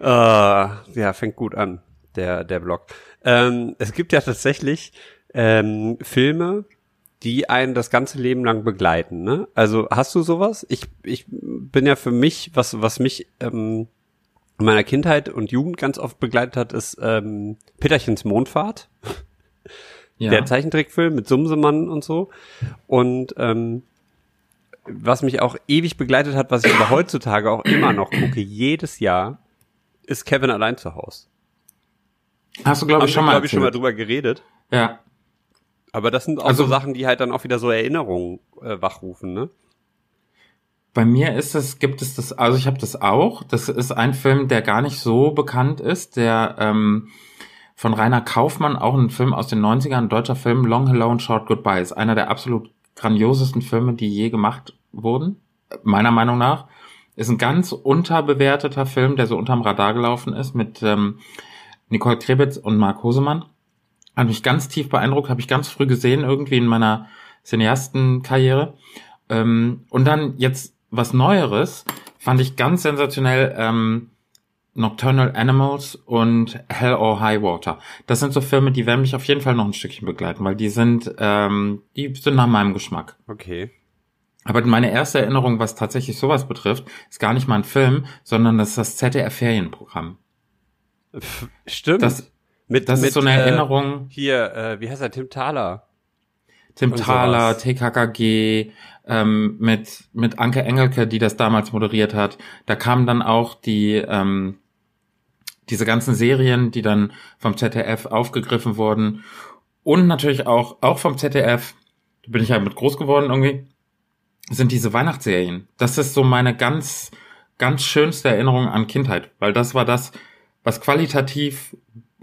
ah, ja, fängt gut an, der, der Blog. Ähm, es gibt ja tatsächlich ähm, Filme, die einen das ganze Leben lang begleiten. Ne? Also hast du sowas? Ich, ich bin ja für mich, was, was mich ähm, meiner Kindheit und Jugend ganz oft begleitet hat, ist ähm, Peterchens Mondfahrt, Ja. der Zeichentrickfilm mit Sumsemann und so. Und ähm, was mich auch ewig begleitet hat, was ich aber heutzutage auch immer noch gucke, jedes Jahr, ist Kevin allein zu Hause. Hast du glaube ich schon mal glaube ich, schon mal drüber geredet. Ja. Aber das sind auch Also- so Sachen, die halt dann auch wieder so Erinnerungen äh, wachrufen, ne? Bei mir ist es, gibt es das, also ich habe das auch. Das ist ein Film, der gar nicht so bekannt ist, der ähm, von Rainer Kaufmann, auch ein Film aus den 90ern, ein deutscher Film, Long Hello and Short Goodbye, ist einer der absolut grandiosesten Filme, die je gemacht wurden, meiner Meinung nach. Ist ein ganz unterbewerteter Film, der so unterm Radar gelaufen ist, mit ähm, Nicole Krebitz und Marc Hosemann. Hat mich ganz tief beeindruckt, habe ich ganz früh gesehen, irgendwie in meiner Cineastenkarriere. Ähm, und dann jetzt was Neueres, fand ich ganz sensationell, ähm, Nocturnal Animals und Hell or High Water. Das sind so Filme, die werden mich auf jeden Fall noch ein Stückchen begleiten, weil die sind, ähm, die sind nach meinem Geschmack. Okay. Aber meine erste Erinnerung, was tatsächlich sowas betrifft, ist gar nicht mal ein Film, sondern das ist das ZDF-Ferienprogramm. Stimmt. Das- mit, Das mit, ist so eine äh, Erinnerung. Hier, äh, wie heißt er, Tim Thaler. Tim Thaler. TKKG, ähm, mit, mit Anke Engelke, die das damals moderiert hat. Da kamen dann auch die, ähm, diese ganzen Serien, die dann vom ZDF aufgegriffen wurden. Und natürlich auch, auch vom ZDF, da bin ich ja mit groß geworden irgendwie, sind diese Weihnachtsserien. Das ist so meine ganz, ganz schönste Erinnerung an Kindheit, weil das war das, was qualitativ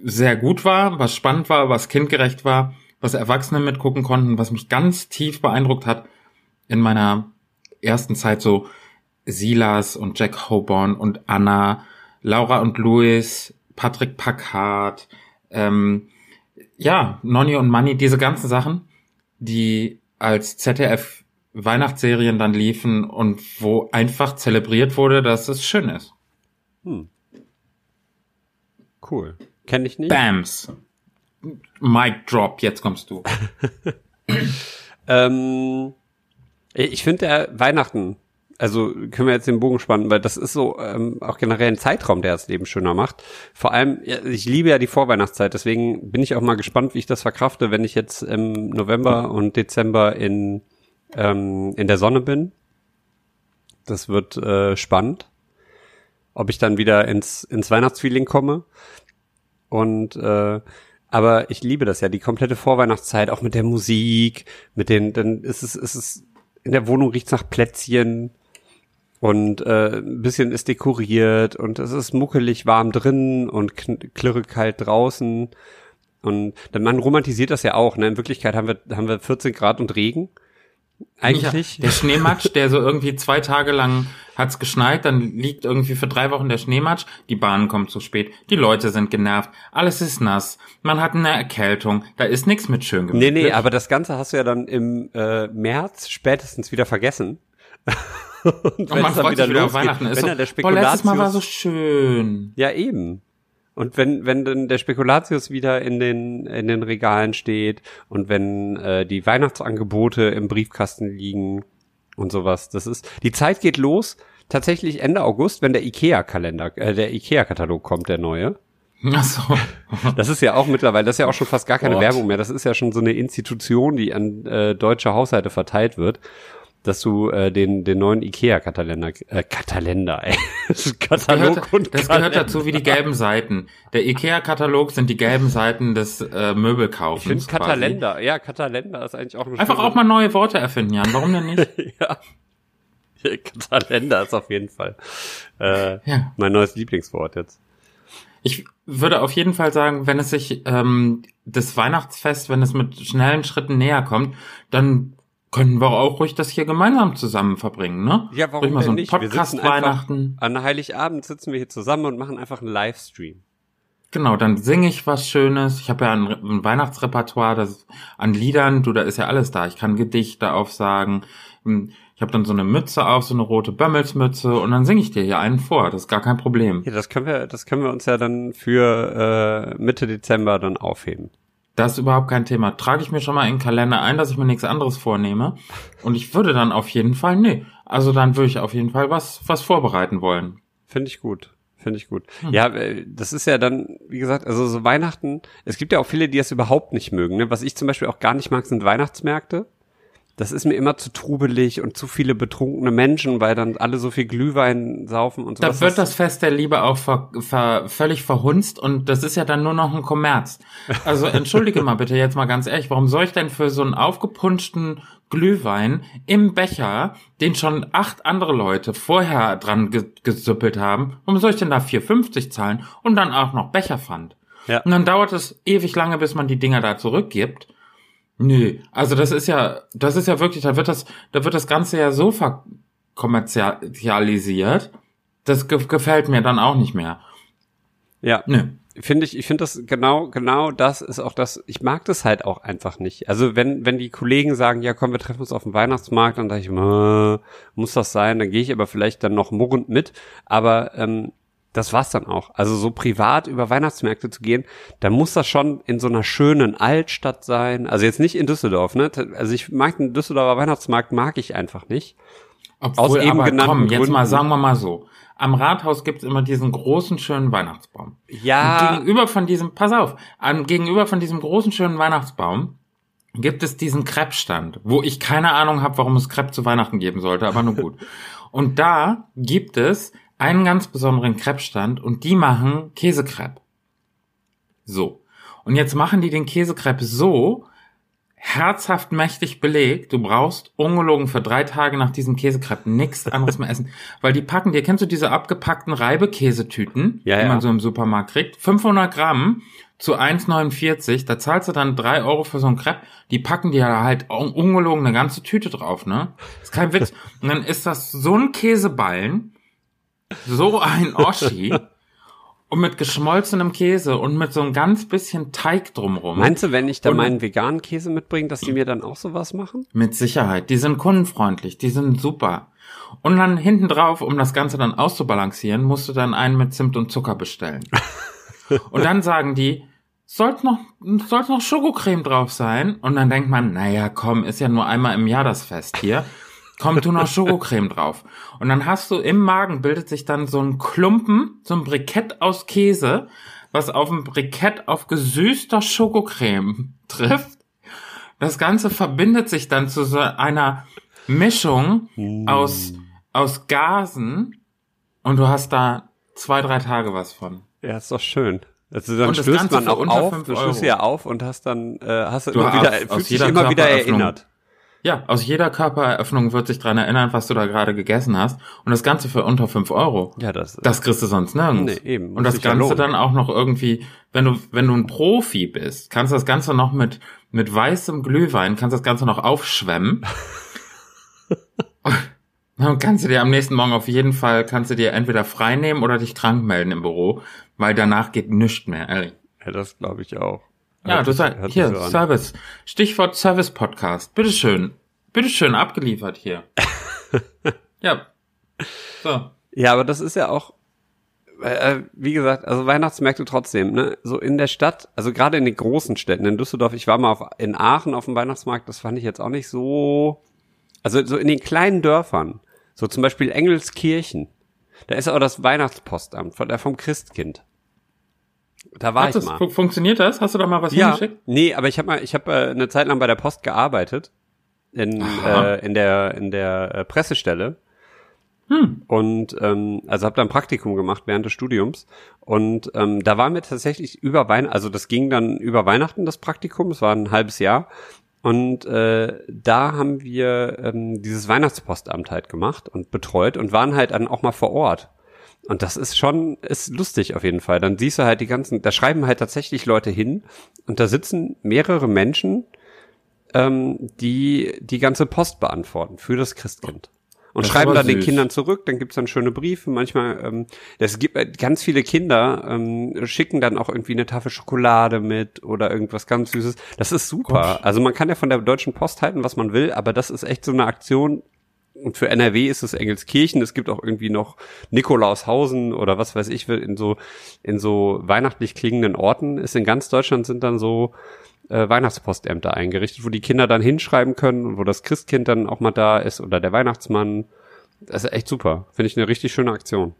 sehr gut war, was spannend war, was kindgerecht war, was Erwachsene mitgucken konnten, was mich ganz tief beeindruckt hat in meiner ersten Zeit so Silas und Jack Hoborn und Anna, Laura und Louis, Patrick Packard, ähm, ja, Nonny und Manny, diese ganzen Sachen, die als ZDF Weihnachtsserien dann liefen und wo einfach zelebriert wurde, dass es schön ist. Hm. Cool. Kenne ich nicht. Bams. Mic drop, jetzt kommst du. Ähm, ich finde der Weihnachten, also können wir jetzt den Bogen spannen, weil das ist so ähm, auch generell ein Zeitraum, der das Leben schöner macht. Vor allem, ja, ich liebe ja die Vorweihnachtszeit, deswegen bin ich auch mal gespannt, wie ich das verkrafte, wenn ich jetzt im November und Dezember in, ähm, in der Sonne bin. Das wird äh, spannend, ob ich dann wieder ins, ins Weihnachtsfeeling komme. Und äh, aber ich liebe das ja, die komplette Vorweihnachtszeit, auch mit der Musik, mit den, dann ist es, ist es, in der Wohnung riecht's nach Plätzchen und äh, ein bisschen ist dekoriert und es ist muckelig warm drin und klirre kalt draußen. Und man romantisiert das ja auch. Ne? In Wirklichkeit haben wir, haben wir 14 Grad und Regen. Eigentlich. Ja, der Schneematsch, der so irgendwie zwei Tage lang hat's geschneit, dann liegt irgendwie für drei Wochen der Schneematsch, die Bahn kommt zu spät, die Leute sind genervt, alles ist nass, man hat eine Erkältung, da ist nichts mit schön gemütlich. Nee, nee, aber das Ganze hast du ja dann im äh, März spätestens wieder vergessen. und wenn und man dann wieder, wieder losgeht, Weihnachten ist wenn so, der Spekulatius, boah, letztes Mal war so schön. Ja, eben. Und wenn, wenn dann der Spekulatius wieder in den, in den Regalen steht und wenn äh, die Weihnachtsangebote im Briefkasten liegen und sowas, das ist, die Zeit geht los, tatsächlich Ende August, wenn der IKEA-Kalender, äh, der IKEA-Katalog kommt, der neue. Ach so. Das ist ja auch mittlerweile, das ist ja auch schon fast gar keine Gott. Werbung mehr. Das ist ja schon so eine Institution, die an äh, deutsche Haushalte verteilt wird dass du äh, den, den neuen IKEA-Katalender, äh, Katalender, ey. Katalog das gehört, und Das gehört dazu wie die gelben Seiten. Der IKEA-Katalog sind die gelben Seiten des äh, Möbelkaufens. Ich finde Katalender, ja, Katalender ist eigentlich auch ein Einfach auch mal neue Worte erfinden, Jan. Warum denn nicht? ja. Katalender ist auf jeden Fall äh, ja. mein neues Lieblingswort jetzt. Ich würde auf jeden Fall sagen, wenn es sich ähm, das Weihnachtsfest, wenn es mit schnellen Schritten näher kommt, dann können wir auch ruhig das hier gemeinsam zusammen verbringen, ne? Ja, warum mal so nicht? Podcast Weihnachten. An Heiligabend sitzen wir hier zusammen und machen einfach einen Livestream. Genau, dann singe ich was Schönes. Ich habe ja ein, ein Weihnachtsrepertoire das, an Liedern. Du, da ist ja alles da. Ich kann Gedichte aufsagen. Hm, ich habe dann so eine Mütze auf, so eine rote Bömmelsmütze und dann singe ich dir hier einen vor. Das ist gar kein Problem. Ja, das können wir, das können wir uns ja dann für äh, Mitte Dezember dann aufheben. Das ist überhaupt kein Thema. Trage ich mir schon mal in den Kalender ein, dass ich mir nichts anderes vornehme. Und ich würde dann auf jeden Fall, nee. Also dann würde ich auf jeden Fall was, was vorbereiten wollen. Finde ich gut. Finde ich gut. Hm. Ja, äh, das ist ja dann, wie gesagt, also so Weihnachten, es gibt ja auch viele, die es überhaupt nicht mögen. Ne? Was ich zum Beispiel auch gar nicht mag, sind Weihnachtsmärkte das ist mir immer zu trubelig und zu viele betrunkene Menschen, weil dann alle so viel Glühwein saufen und so. Da wird das Fest der Liebe auch ver, ver, völlig verhunzt und das ist ja dann nur noch ein Kommerz. Also entschuldige mal bitte jetzt mal ganz ehrlich, warum soll ich denn für so einen aufgepunschten Glühwein im Becher, den schon acht andere Leute vorher dran ge gesüppelt haben, warum soll ich denn da 4,50 zahlen und dann auch noch Becherpfand? Ja. Und dann dauert es ewig lange, bis man die Dinger da zurückgibt. Nö, also das ist ja, das ist ja wirklich, da wird das, da wird das Ganze ja so verkommerzialisiert, das ge gefällt mir dann auch nicht mehr. Ja. Nö. Finde ich, ich finde das genau, genau das ist auch das, ich mag das halt auch einfach nicht. Also wenn, wenn die Kollegen sagen, ja komm, wir treffen uns auf dem Weihnachtsmarkt, dann dachte ich, muss das sein, dann gehe ich aber vielleicht dann noch murrend mit. Aber ähm, das war's dann auch. Also so privat über Weihnachtsmärkte zu gehen, da muss das schon in so einer schönen Altstadt sein. Also jetzt nicht in Düsseldorf, ne? Also ich mag den Düsseldorfer Weihnachtsmarkt mag ich einfach nicht. Obwohl, Aus eben aber komm, jetzt Gründen. mal sagen wir mal so. Am Rathaus gibt's immer diesen großen schönen Weihnachtsbaum. Ja. Und gegenüber von diesem, pass auf, an, gegenüber von diesem großen schönen Weihnachtsbaum gibt es diesen Kreppstand, wo ich keine Ahnung habe, warum es Krepp zu Weihnachten geben sollte, aber nur gut. Und da gibt es einen ganz besonderen Crepe-Stand und die machen Käsekrepp. So. Und jetzt machen die den Käsekrepp so herzhaft mächtig belegt. Du brauchst ungelogen für drei Tage nach diesem Käsekrepp nichts anderes mehr essen. Weil die packen dir, kennst du diese abgepackten Reibekäsetüten, ja, die man so im Supermarkt kriegt? 500 Gramm zu 1,49. Da zahlst du dann drei Euro für so ein Crepe. Die packen dir halt ungelogen eine ganze Tüte drauf, ne? Ist kein Witz. Und dann ist das so ein Käseballen so ein Oschi. und mit geschmolzenem Käse und mit so ein ganz bisschen Teig drumrum. Meinst du, wenn ich da und meinen veganen Käse mitbringe, dass die mir dann auch sowas machen? Mit Sicherheit. Die sind kundenfreundlich, die sind super. Und dann hinten drauf, um das Ganze dann auszubalancieren, musst du dann einen mit Zimt und Zucker bestellen. und dann sagen die, sollte noch, sollte noch Schokocreme drauf sein? Und dann denkt man, naja, komm, ist ja nur einmal im Jahr das Fest hier kommt du noch Schokocreme drauf. Und dann hast du im Magen bildet sich dann so ein Klumpen, so ein Brikett aus Käse, was auf ein Brikett auf gesüßter Schokocreme trifft. Das Ganze verbindet sich dann zu so einer Mischung mm. aus, aus Gasen und du hast da zwei, drei Tage was von. Ja, ist doch schön. Also dann stößt man auch auf, du stößt ja auf und hast dann, äh, hast du, du immer wieder, fühlst dich immer wieder erinnert. Ja, aus jeder Körpereröffnung wird sich dran erinnern, was du da gerade gegessen hast. Und das Ganze für unter fünf Euro. Ja, das, Das kriegst du sonst nirgends. Nee, eben. Und das Ganze dann auch noch irgendwie, wenn du, wenn du ein Profi bist, kannst du das Ganze noch mit, mit weißem Glühwein, kannst das Ganze noch aufschwemmen. Und kannst du dir am nächsten Morgen auf jeden Fall, kannst du dir entweder frei nehmen oder dich krank melden im Büro, weil danach geht nichts mehr, ehrlich. ja, das glaube ich auch. Ja, du sagst, hier, so an. Service. Stichwort Service Podcast. Bitteschön. Bitteschön, abgeliefert hier. ja. So. Ja, aber das ist ja auch, äh, wie gesagt, also Weihnachtsmärkte trotzdem, ne? So in der Stadt, also gerade in den großen Städten, in Düsseldorf, ich war mal auf, in Aachen auf dem Weihnachtsmarkt, das fand ich jetzt auch nicht so, also so in den kleinen Dörfern, so zum Beispiel Engelskirchen, da ist auch das Weihnachtspostamt von, äh, vom Christkind. Da war Hat ich das, mal. fu- funktioniert das? Hast du da mal was Ja, hingeschickt? nee, aber ich habe mal, ich habe äh, eine Zeit lang bei der Post gearbeitet in Aha. äh, in der in der äh, Pressestelle Hm. und ähm, also habe da ein Praktikum gemacht während des Studiums und ähm, da waren wir tatsächlich über Weihnachten, also das ging dann über Weihnachten das Praktikum, es war ein halbes Jahr und äh, da haben wir ähm, dieses Weihnachtspostamt halt gemacht und betreut und waren halt dann auch mal vor Ort. Und das ist schon, ist lustig auf jeden Fall. Dann siehst du halt die ganzen, da schreiben halt tatsächlich Leute hin und da sitzen mehrere Menschen, ähm, die die ganze Post beantworten für das Christkind. Und Das schreiben dann den süß. Kindern zurück, dann gibt's dann schöne Briefe, manchmal, ähm, es gibt äh, ganz viele Kinder, ähm, schicken dann auch irgendwie eine Tafel Schokolade mit oder irgendwas ganz Süßes. Das ist super. Gott. Also man kann ja von der Deutschen Post halten, was man will, aber das ist echt so eine Aktion, und für NRW ist es Engelskirchen. Es gibt auch irgendwie noch Nikolaushausen oder was weiß ich, in so, in so weihnachtlich klingenden Orten. Ist in ganz Deutschland sind dann so äh, Weihnachtspostämter eingerichtet, wo die Kinder dann hinschreiben können und wo das Christkind dann auch mal da ist oder der Weihnachtsmann. Das ist echt super. Finde ich eine richtig schöne Aktion.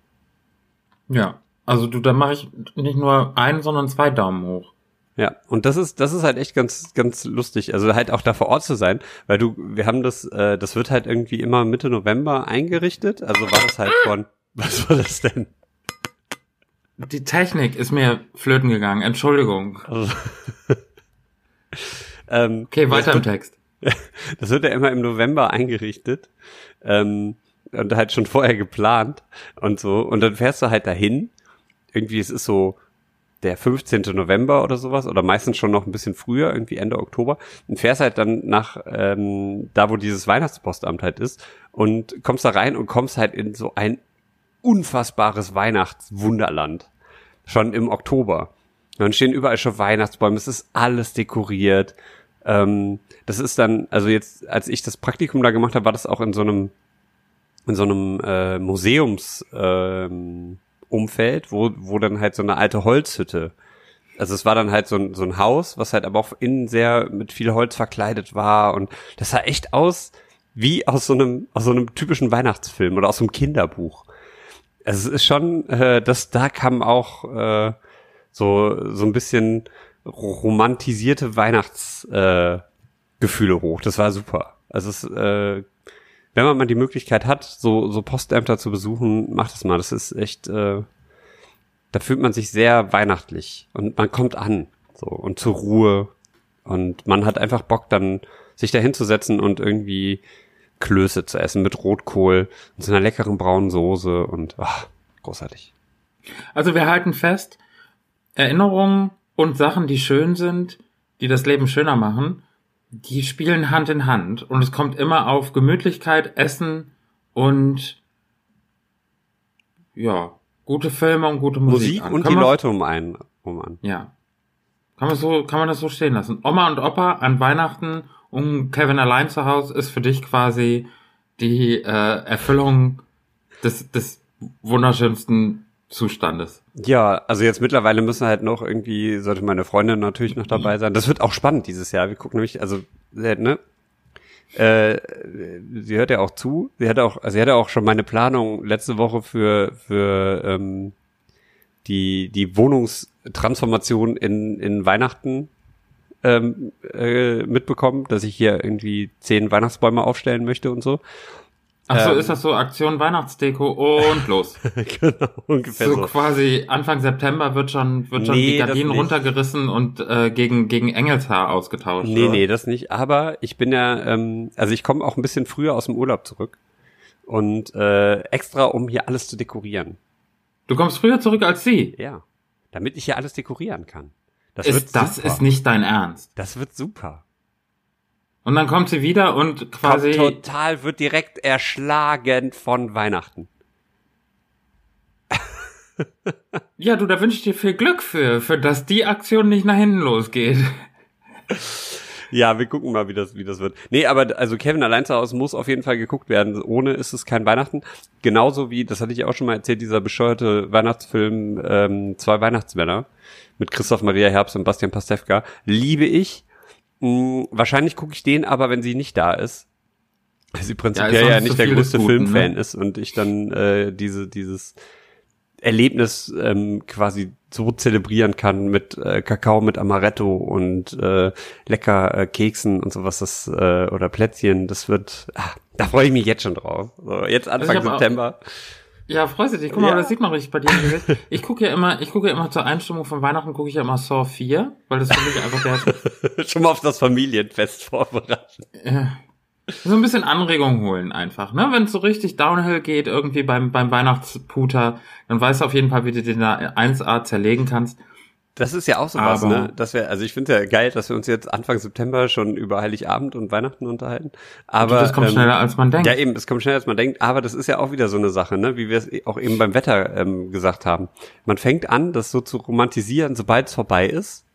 Ja. Also du, da mache ich nicht nur einen, sondern zwei Daumen hoch. Ja, und das ist, das ist halt echt ganz, ganz lustig. Also halt auch da vor Ort zu sein, weil du, wir haben das, äh, das wird halt irgendwie immer Mitte November eingerichtet. Also war das halt von, was war das denn? Die Technik ist mir flöten gegangen. Entschuldigung. Also, ähm, Okay, weiter im Text. das wird ja immer im November eingerichtet. Ähm, und halt schon vorher geplant und so. Und dann fährst du halt dahin. Irgendwie, es ist so der 15. November oder sowas, oder meistens schon noch ein bisschen früher, irgendwie Ende Oktober, und fährst halt dann nach ähm, da, wo dieses Weihnachtspostamt halt ist, und kommst da rein und kommst halt in so ein unfassbares Weihnachtswunderland. Schon im Oktober. Dann stehen überall schon Weihnachtsbäume, es ist alles dekoriert. Ähm, das ist dann, also jetzt, als ich das Praktikum da gemacht habe, war das auch in so einem, in so einem äh, Museums ähm, Umfeld, wo, wo dann halt so eine alte Holzhütte. Also es war dann halt so ein, so ein Haus, was halt aber auch innen sehr mit viel Holz verkleidet war und das sah echt aus wie aus so einem, aus so einem typischen Weihnachtsfilm oder aus so einem Kinderbuch. Also es ist schon, äh, das, da kam auch äh, so, so ein bisschen romantisierte Weihnachtsgefühle äh, Gefühle hoch. Das war super. Also es, äh, wenn man mal die Möglichkeit hat, so, so Postämter zu besuchen, macht es mal. Das ist echt, äh, da fühlt man sich sehr weihnachtlich und man kommt an so und zur Ruhe und man hat einfach Bock dann sich da hinzusetzen und irgendwie Klöße zu essen mit Rotkohl und so einer leckeren braunen Soße und ach, großartig. Also wir halten fest, Erinnerungen und Sachen, die schön sind, die das Leben schöner machen, die spielen Hand in Hand und es kommt immer auf Gemütlichkeit, Essen und ja, gute Filme und gute Musik, Musik an. und Kann die man- Leute um einen um an. Ja. Kann man so, kann man das so stehen lassen. Oma und Opa an Weihnachten und Kevin allein zu Hause ist für dich quasi die äh, Erfüllung des, des wunderschönsten Zustandes. Ja, also jetzt mittlerweile müssen halt noch irgendwie, sollte meine Freundin natürlich noch dabei sein. Das wird auch spannend dieses Jahr. Wir gucken nämlich, also, ne? Äh, sie hört ja auch zu. Sie hatte auch, also sie hatte auch schon meine Planung letzte Woche für, für ähm, die, die Wohnungstransformation in, in Weihnachten ähm, äh, mitbekommen, dass ich hier irgendwie zehn Weihnachtsbäume aufstellen möchte und so. Ach so, Ähm. ist das so Aktion Weihnachtsdeko und los. genau, ungefähr so, so. quasi Anfang September wird schon, wird schon Nee, die Gardinen runtergerissen und äh, gegen, gegen Engelshaar ausgetauscht. Nee, oder? nee, das nicht. Aber ich bin ja, ähm, also ich komme auch ein bisschen früher aus dem Urlaub zurück. Und äh, extra, um hier alles zu dekorieren. Du kommst früher zurück als sie. Ja. Damit ich hier alles dekorieren kann. Das Ist, das super. ist nicht dein Ernst. Das wird super. Und dann kommt sie wieder und quasi. Kommt total, wird direkt erschlagen von Weihnachten. Ja, du, da wünsche ich dir viel Glück für, für dass die Aktion nicht nach hinten losgeht. Ja, wir gucken mal, wie das, wie das wird. Nee, aber also Kevin allein zu Hause muss auf jeden Fall geguckt werden. Ohne ist es kein Weihnachten. Genauso wie, das hatte ich auch schon mal erzählt, dieser bescheuerte Weihnachtsfilm ähm, Zwei Weihnachtsmänner mit Christoph Maria Herbst und Bastian Pastewka. Liebe ich. Hm, wahrscheinlich gucke ich den aber, wenn sie nicht da ist. Weil sie prinzipiell Ja, ja, nicht zu der größte Guten, Filmfan ne? ist und ich dann äh, diese, dieses Erlebnis ähm, quasi so zelebrieren kann mit äh, Kakao mit Amaretto und äh, lecker äh, Keksen und sowas das äh, oder Plätzchen, das wird ah, da freue ich mich jetzt schon drauf. So, jetzt Anfang hab auch- September. Ja, freust du dich. Guck mal, Ja. das sieht man richtig bei dir im Gesicht. Ich gucke ja immer, ich gucke ja immer zur Einstimmung von Weihnachten, gucke ich ja immer Saw 4, weil das für mich einfach der, schon mal auf das Familienfest vorbereiten. so ein bisschen Anregung holen einfach, ne? Wenn es so richtig Downhill geht, irgendwie beim, beim Weihnachtsputer, dann weißt du auf jeden Fall, wie du den da 1A zerlegen kannst. Das ist ja auch sowas, Aber- ne? Das wäre, also ich finde ja geil, dass wir uns jetzt Anfang September schon über Heiligabend und Weihnachten unterhalten. Aber das kommt ähm, schneller, als man denkt. Ja, eben, es kommt schneller, als man denkt, aber das ist ja auch wieder so eine Sache, ne? wie wir es auch eben beim Wetter ähm, gesagt haben. Man fängt an, das so zu romantisieren, sobald es vorbei ist.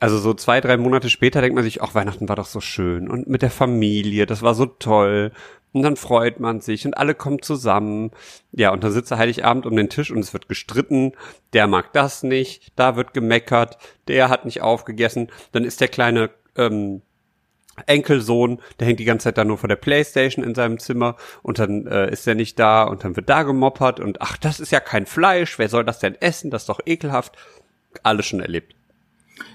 Also so zwei, drei Monate später denkt man sich, ach, Weihnachten war doch so schön und mit der Familie, das war so toll. Und dann freut man sich und alle kommen zusammen. Ja, und dann sitzt er Heiligabend um den Tisch und es wird gestritten. Der mag das nicht, da wird gemeckert, der hat nicht aufgegessen. Dann ist der kleine ähm, Enkelsohn, der hängt die ganze Zeit da nur vor der Playstation in seinem Zimmer und dann äh, ist er nicht da und dann wird da gemoppert und ach, das ist ja kein Fleisch, wer soll das denn essen? Das ist doch ekelhaft. Alles schon erlebt.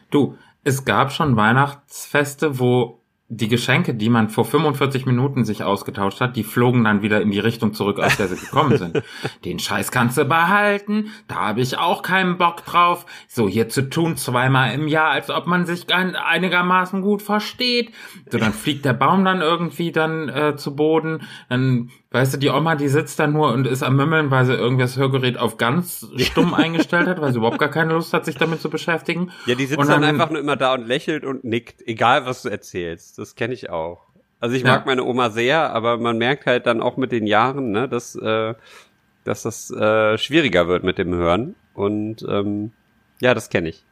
Du, es gab schon Weihnachtsfeste, wo die Geschenke, die man vor 45 Minuten sich ausgetauscht hat, die flogen dann wieder in die Richtung zurück, aus der sie gekommen sind. Den Scheiß kannst du behalten, da habe ich auch keinen Bock drauf. So hier zu tun zweimal im Jahr, als ob man sich ein- einigermaßen gut versteht. So dann fliegt der Baum dann irgendwie dann äh, zu Boden. Dann weißt du, die Oma, die sitzt da nur und ist am Mümmeln, weil sie irgendwie das Hörgerät auf ganz stumm eingestellt hat, weil sie überhaupt gar keine Lust hat, sich damit zu beschäftigen. Ja, die sitzt Und dann, einfach nur immer da und lächelt und nickt, egal was du erzählst. Das kenne ich auch. Also ich mag Ja. meine Oma sehr, aber man merkt halt dann auch mit den Jahren, ne, dass, äh, dass das äh, schwieriger wird mit dem Hören. Und ähm, ja, das kenne ich.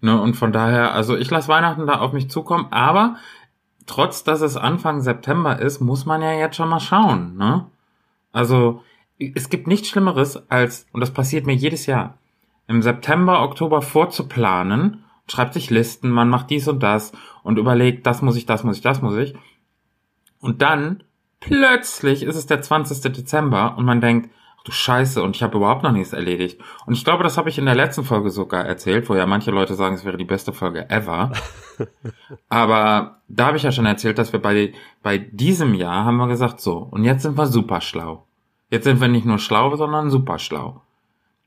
Ne, und von daher, also ich lasse Weihnachten da auf mich zukommen, aber trotz, dass es Anfang September ist, muss man ja jetzt schon mal schauen, ne? Also, es gibt nichts Schlimmeres als, und das passiert mir jedes Jahr, im September, Oktober vorzuplanen, schreibt sich Listen, man macht dies und das und überlegt, das muss ich, das muss ich, das muss ich. Und dann, plötzlich ist es der 20. Dezember und man denkt, du Scheiße, und ich habe überhaupt noch nichts erledigt. Und ich glaube, das habe ich in der letzten Folge sogar erzählt, wo ja manche Leute sagen, es wäre die beste Folge ever. Aber da habe ich ja schon erzählt, dass wir bei, bei diesem Jahr haben wir gesagt, so, und jetzt sind wir super schlau. Jetzt sind wir nicht nur schlau, sondern super schlau.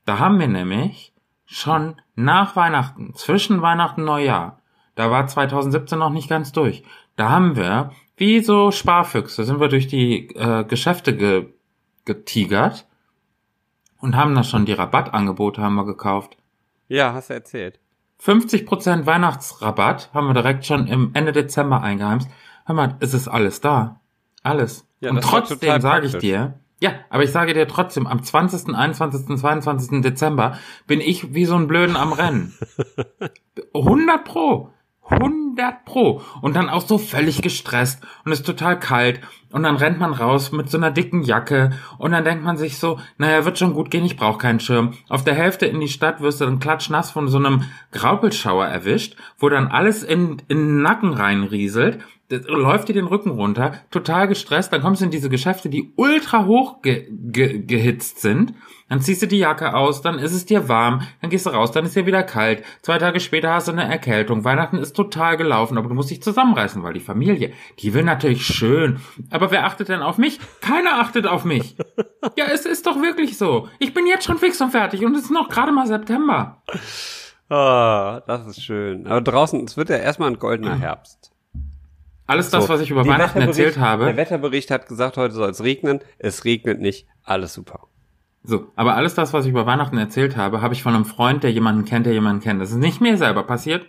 Da haben wir nämlich schon nach Weihnachten, zwischen Weihnachten und Neujahr, da war 2017 noch nicht ganz durch, da haben wir, wie so Sparfüchse, sind wir durch die äh, Geschäfte ge, getigert und haben da schon die Rabattangebote haben wir gekauft. Ja, hast du erzählt. 50% Weihnachtsrabatt haben wir direkt schon im Ende Dezember eingeheimst. Hör mal, es ist alles da. Alles. Ja, und doch trotzdem sage ich dir, ja, aber ich sage dir trotzdem, am 20., 21., 22. Dezember bin ich wie so ein Blöden am Rennen. 100 pro. 100 pro. Und dann auch so völlig gestresst und ist total kalt. Und dann rennt man raus mit so einer dicken Jacke. Und dann denkt man sich so, naja, wird schon gut gehen, ich brauche keinen Schirm. Auf der Hälfte in die Stadt wirst du dann klatschnass von so einem Graupelschauer erwischt, wo dann alles in, in den Nacken reinrieselt. das läuft dir den Rücken runter, total gestresst, dann kommst du in diese Geschäfte, die ultra hoch ge ge gehitzt sind, dann ziehst du die Jacke aus, dann ist es dir warm, dann gehst du raus, dann ist dir wieder kalt, zwei Tage später hast du eine Erkältung, Weihnachten ist total gelaufen, aber du musst dich zusammenreißen, weil die Familie, die will natürlich schön, aber wer achtet denn auf mich? Keiner achtet auf mich. Ja, es ist doch wirklich so. Ich bin jetzt schon fix und fertig und es ist noch gerade mal September. Ah, das ist schön. Aber draußen, es wird ja erstmal ein goldener Herbst. Alles das, So, was ich über Weihnachten erzählt Der habe. Wetterbericht hat gesagt, heute soll es regnen. Es regnet nicht. Alles super. So, aber alles das, was ich über Weihnachten erzählt habe, habe ich von einem Freund, der jemanden kennt, der jemanden kennt. Das ist nicht mir selber passiert.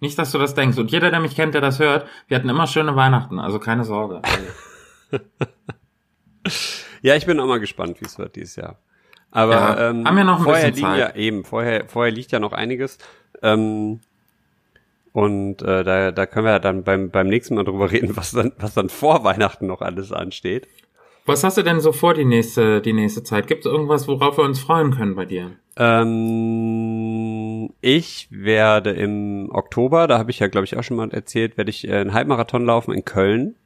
Nicht, dass du das denkst. Und jeder, der mich kennt, der das hört, wir hatten immer schöne Weihnachten. Also keine Sorge. Ja, ich bin auch mal gespannt, wie es wird dieses Jahr. Aber Ja, ähm, haben wir noch ein vorher bisschen Zeit. ja eben, vorher, vorher liegt ja noch einiges. Ähm, und äh, da, da können wir ja dann beim, beim nächsten Mal drüber reden, was dann, was dann vor Weihnachten noch alles ansteht. Was hast du denn so vor die nächste, die nächste Zeit? Gibt es irgendwas, worauf wir uns freuen können bei dir? Ähm, ich werde im Oktober, da habe ich ja, glaube ich, auch schon mal erzählt, werde ich äh, einen Halbmarathon laufen in Köln.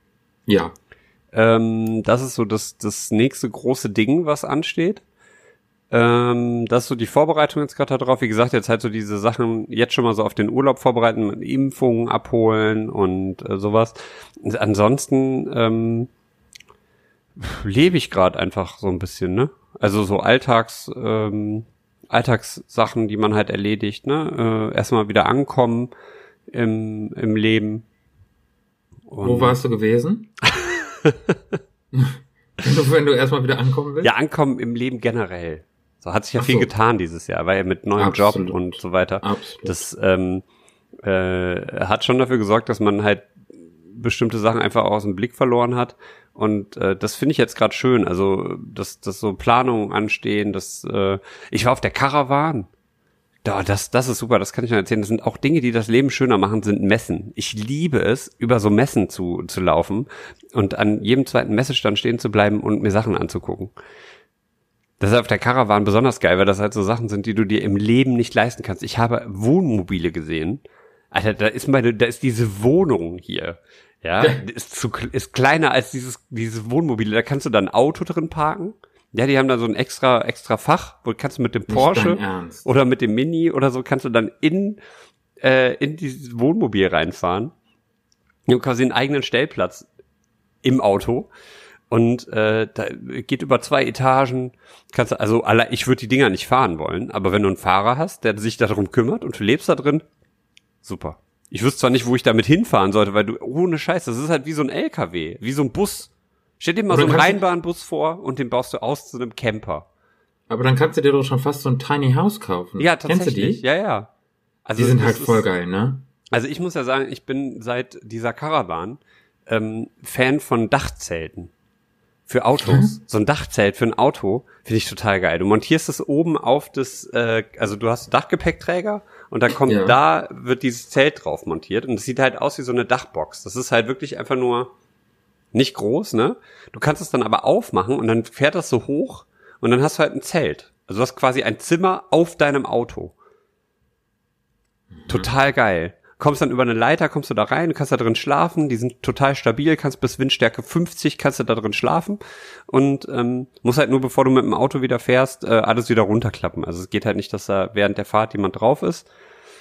Ja. Ähm, das ist so das, das nächste große Ding, was ansteht. Ähm, das ist so die Vorbereitung jetzt gerade darauf. Wie gesagt, jetzt halt so diese Sachen jetzt schon mal so auf den Urlaub vorbereiten, mit Impfungen abholen und äh, sowas. Und ansonsten ähm, lebe ich gerade einfach so ein bisschen, ne? Also so Alltags, ähm, Alltagssachen, die man halt erledigt, ne? Äh, erstmal wieder ankommen im, im Leben. Und- Wo warst du gewesen? wenn, du, wenn du erstmal wieder ankommen willst? Ja, ankommen im Leben generell. So hat sich ja Ach viel so. getan dieses Jahr, weil ja mit neuem Absolut. Job und so weiter. Absolut. Das ähm, äh, hat schon dafür gesorgt, dass man halt bestimmte Sachen einfach aus dem Blick verloren hat. Und äh, das finde ich jetzt gerade schön. Also, dass, dass so Planungen anstehen, dass äh, ich war auf der Caravan. Da, das, das ist super, das kann ich noch erzählen. Das sind auch Dinge, die das Leben schöner machen, sind Messen. Ich liebe es, über so Messen zu, zu laufen und an jedem zweiten Messestand stehen zu bleiben und mir Sachen anzugucken. Das ist auf der Caravan besonders geil, weil das halt so Sachen sind, die du dir im Leben nicht leisten kannst. Ich habe Wohnmobile gesehen. Alter, da ist meine, da ist diese Wohnung hier. Ja, ist zu, ist kleiner als dieses, dieses Wohnmobile. Da kannst du dann ein Auto drin parken. Ja, die haben da so ein extra, extra Fach, wo kannst du mit dem Nicht Porsche oder mit dem Mini oder so kannst du dann in, äh, in dieses Wohnmobil reinfahren. Die haben quasi einen eigenen Stellplatz im Auto. Und äh, da geht über zwei Etagen. Kannst du, also alle, ich würde die Dinger nicht fahren wollen, aber wenn du einen Fahrer hast, der sich darum kümmert und du lebst da drin, super. Ich wüsste zwar nicht, wo ich damit hinfahren sollte, weil du, ohne Scheiß, das ist halt wie so ein LKW, wie so ein Bus. Stell dir mal so einen Rheinbahnbus vor und den baust du aus zu einem Camper. Aber dann kannst du dir doch schon fast so ein Tiny House kaufen. Ja, Kennst du tatsächlich. die? Ja, ja. Also Die sind halt ist- voll geil, ne? Also ich muss ja sagen, ich bin seit dieser Caravan ähm, Fan von Dachzelten für Autos. So ein Dachzelt für ein Auto finde ich total geil. Du montierst es oben auf das, äh, also du hast Dachgepäckträger und da kommt Ja. da wird dieses Zelt drauf montiert und es sieht halt aus wie so eine Dachbox. Das ist halt wirklich einfach nur nicht groß, ne? Du kannst es dann aber aufmachen und dann fährt das so hoch und dann hast du halt ein Zelt. Also du hast quasi ein Zimmer auf deinem Auto. Total geil. Kommst dann über eine Leiter, kommst du da rein, kannst da drin schlafen, die sind total stabil, kannst bis Windstärke 50, kannst du da drin schlafen und ähm, musst halt nur, bevor du mit dem Auto wieder fährst, äh, alles wieder runterklappen. Also es geht halt nicht, dass da während der Fahrt jemand drauf ist,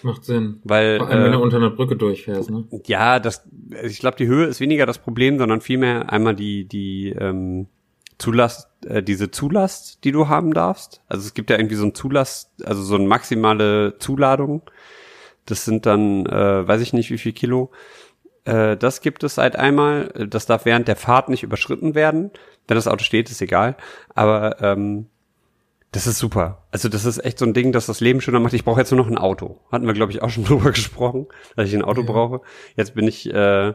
Macht Sinn. weil Vor allem, wenn äh, du unter einer Brücke durchfährst, ne? ja, das, ich glaube, die Höhe ist weniger das Problem, sondern vielmehr einmal die, die ähm, Zulast, äh, diese Zulast, die du haben darfst. Also es gibt ja irgendwie so ein Zulast, also so eine maximale Zuladung. Das sind dann, äh, weiß ich nicht, wie viel Kilo. Äh, das gibt es halt einmal. Das darf während der Fahrt nicht überschritten werden. Wenn das Auto steht, ist egal. Aber ähm, das ist super. Also das ist echt so ein Ding, das das Leben schöner macht. Ich brauche jetzt nur noch ein Auto. Hatten wir, glaube ich, auch schon drüber gesprochen, dass ich ein Auto brauche. Jetzt bin ich, äh,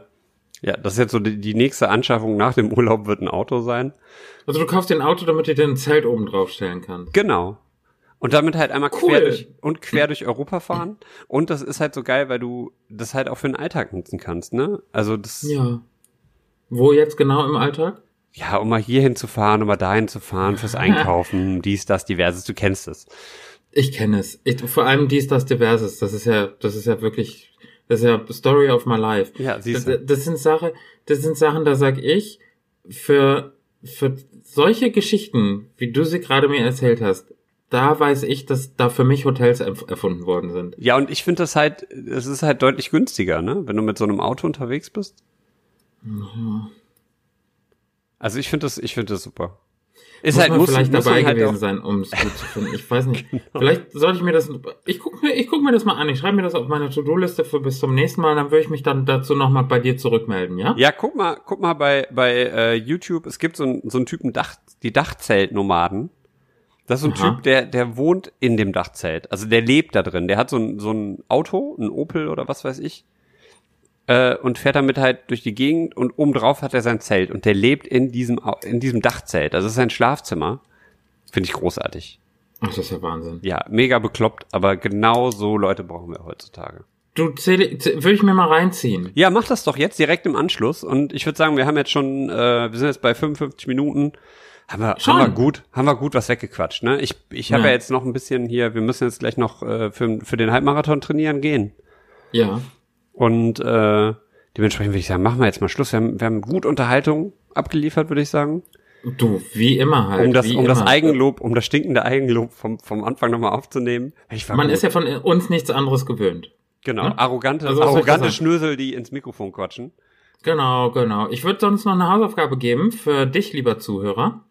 ja, das ist jetzt so die, die nächste Anschaffung nach dem Urlaub wird ein Auto sein. Also du kaufst dir ein Auto, damit du dir ein Zelt oben drauf stellen kannst. Genau. Und damit halt einmal Cool. quer durch und quer durch Europa fahren. Und das ist halt so geil, weil du das halt auch für den Alltag nutzen kannst, ne? Also das, ja, Ja. Wo jetzt genau im Alltag? um mal hierhin zu fahren, um mal dahin zu fahren, fürs Einkaufen, dies, das, diverses, du kennst es. Ich kenne es. Ich, vor allem dies, das, diverses. Das ist ja, das ist ja wirklich Das ist ja Story of my life. Ja, siehst das, du. das sind Sache, das sind Sachen, da sag ich, für, für solche Geschichten, wie du sie gerade mir erzählt hast, da weiß ich, dass da für mich Hotels erf- erfunden worden sind. Ja, und ich finde das halt, es ist halt deutlich günstiger, ne? Wenn du mit so einem Auto unterwegs bist. Also ich finde das, ich finde das super. Ist Muss halt, man muss, vielleicht muss dabei halt gewesen sein, um es gut zu finden. Ich weiß nicht. Genau. Vielleicht sollte ich mir das. Ich guck mir, ich guck mir das mal an. Ich schreibe mir das auf meine To-Do-Liste für bis zum nächsten Mal. Dann würde ich mich dann dazu nochmal bei dir zurückmelden, ja? Ja, guck mal, guck mal bei, bei äh, YouTube, es gibt so, einen so einen Typen Dach, die Dachzeltnomaden. Das ist so ein Aha. Typ, der, der wohnt in dem Dachzelt. Also der lebt da drin. Der hat so ein, so ein Auto, ein Opel oder was weiß ich. Äh, und fährt damit halt durch die Gegend und obendrauf hat er sein Zelt und der lebt in diesem, in diesem Dachzelt. Also das ist sein Schlafzimmer. Finde ich großartig. Ach, das ist ja Wahnsinn. Ja, mega bekloppt, aber genau so Leute brauchen wir heutzutage. Du zähle, zäh- würde ich mir mal reinziehen. Ja, mach das doch jetzt direkt im Anschluss. Und ich würde sagen, wir haben jetzt schon, äh, wir sind jetzt bei 55 Minuten. Haben wir, Schon? haben wir gut, haben wir gut was weggequatscht, ne? Ich, ich habe Ja. ja. jetzt noch ein bisschen hier, wir müssen jetzt gleich noch äh, für, für den Halbmarathon trainieren gehen. Ja. Und äh, dementsprechend würde ich sagen, machen wir jetzt mal Schluss. Wir haben, wir haben gut Unterhaltung abgeliefert, würde ich sagen. Du, wie immer halt. Um das, um das immer. Eigenlob, um das stinkende Eigenlob vom, vom Anfang nochmal aufzunehmen. Man gut. ist ja von uns nichts anderes gewöhnt. genau, ne? arrogante, Also arrogante? Schnösel, die ins Mikrofon quatschen. Genau, genau. Ich würde sonst noch eine Hausaufgabe geben für dich, lieber Zuhörer.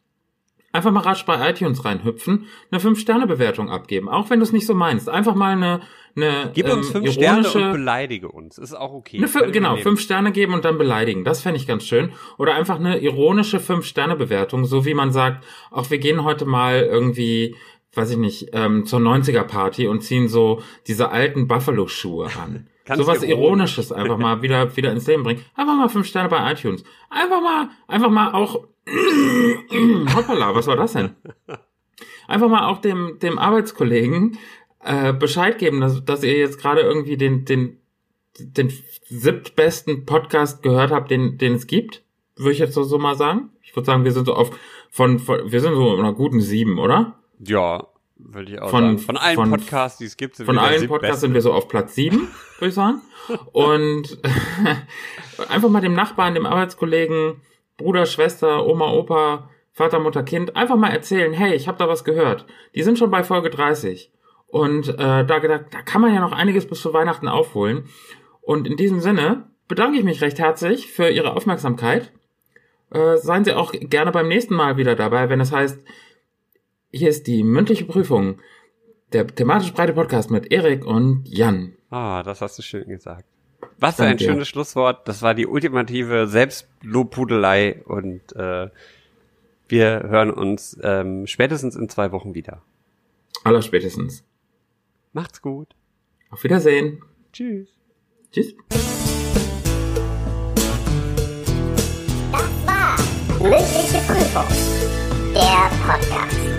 Einfach mal rasch bei iTunes reinhüpfen, eine 5-Sterne-Bewertung abgeben, auch wenn du es nicht so meinst. Einfach mal eine, eine Gib uns ähm, fünf Sterne ironische, und beleidige uns. Ist auch okay. eine, genau, fünf Sterne geben und dann beleidigen. Das fände ich ganz schön. Oder einfach eine ironische 5-Sterne-Bewertung, so wie man sagt, auch wir gehen heute mal irgendwie, weiß ich nicht, ähm, zur 90er-Party und ziehen so diese alten Buffalo-Schuhe an. Ganz so was ironisch. Ironisches einfach mal wieder, wieder ins Leben bringen. Einfach mal fünf Sterne bei iTunes. Einfach mal, einfach mal auch, hoppala, was war das denn? Einfach mal auch dem, dem Arbeitskollegen äh, Bescheid geben, dass, dass ihr jetzt gerade irgendwie den, den, den siebtbesten Podcast gehört habt, den, den es gibt. Würde ich jetzt so, so mal sagen. Ich würde sagen, wir sind so auf, von, von, wir sind so in einer guten sieben, oder? Ja, würde ich auch Von- sagen. Von allen von- Podcasts, die es gibt, sind Von wir allen Podcasts sind wir so auf Platz sieben, würde ich sagen. Und einfach mal dem Nachbarn, dem Arbeitskollegen, Bruder, Schwester, Oma, Opa, Vater, Mutter, Kind, einfach mal erzählen, hey, ich habe da was gehört. Die sind schon bei Folge 30. Und äh, da, da, da kann man ja noch einiges bis zu Weihnachten aufholen. Und in diesem Sinne bedanke ich mich recht herzlich für Ihre Aufmerksamkeit. Äh, seien Sie auch gerne beim nächsten Mal wieder dabei, wenn es heißt, hier ist die mündliche Prüfung, der thematisch breite Podcast mit Erik und Jan. Ah, das hast du schön gesagt. Was für ein dir. schönes Schlusswort. Das war die ultimative Selbstlobpudelei und äh, wir hören uns ähm, spätestens in zwei Wochen wieder. Allerspätestens. Macht's gut. Auf Wiedersehen. Tschüss. Tschüss. Das war mündliche Prüfung, der Podcast.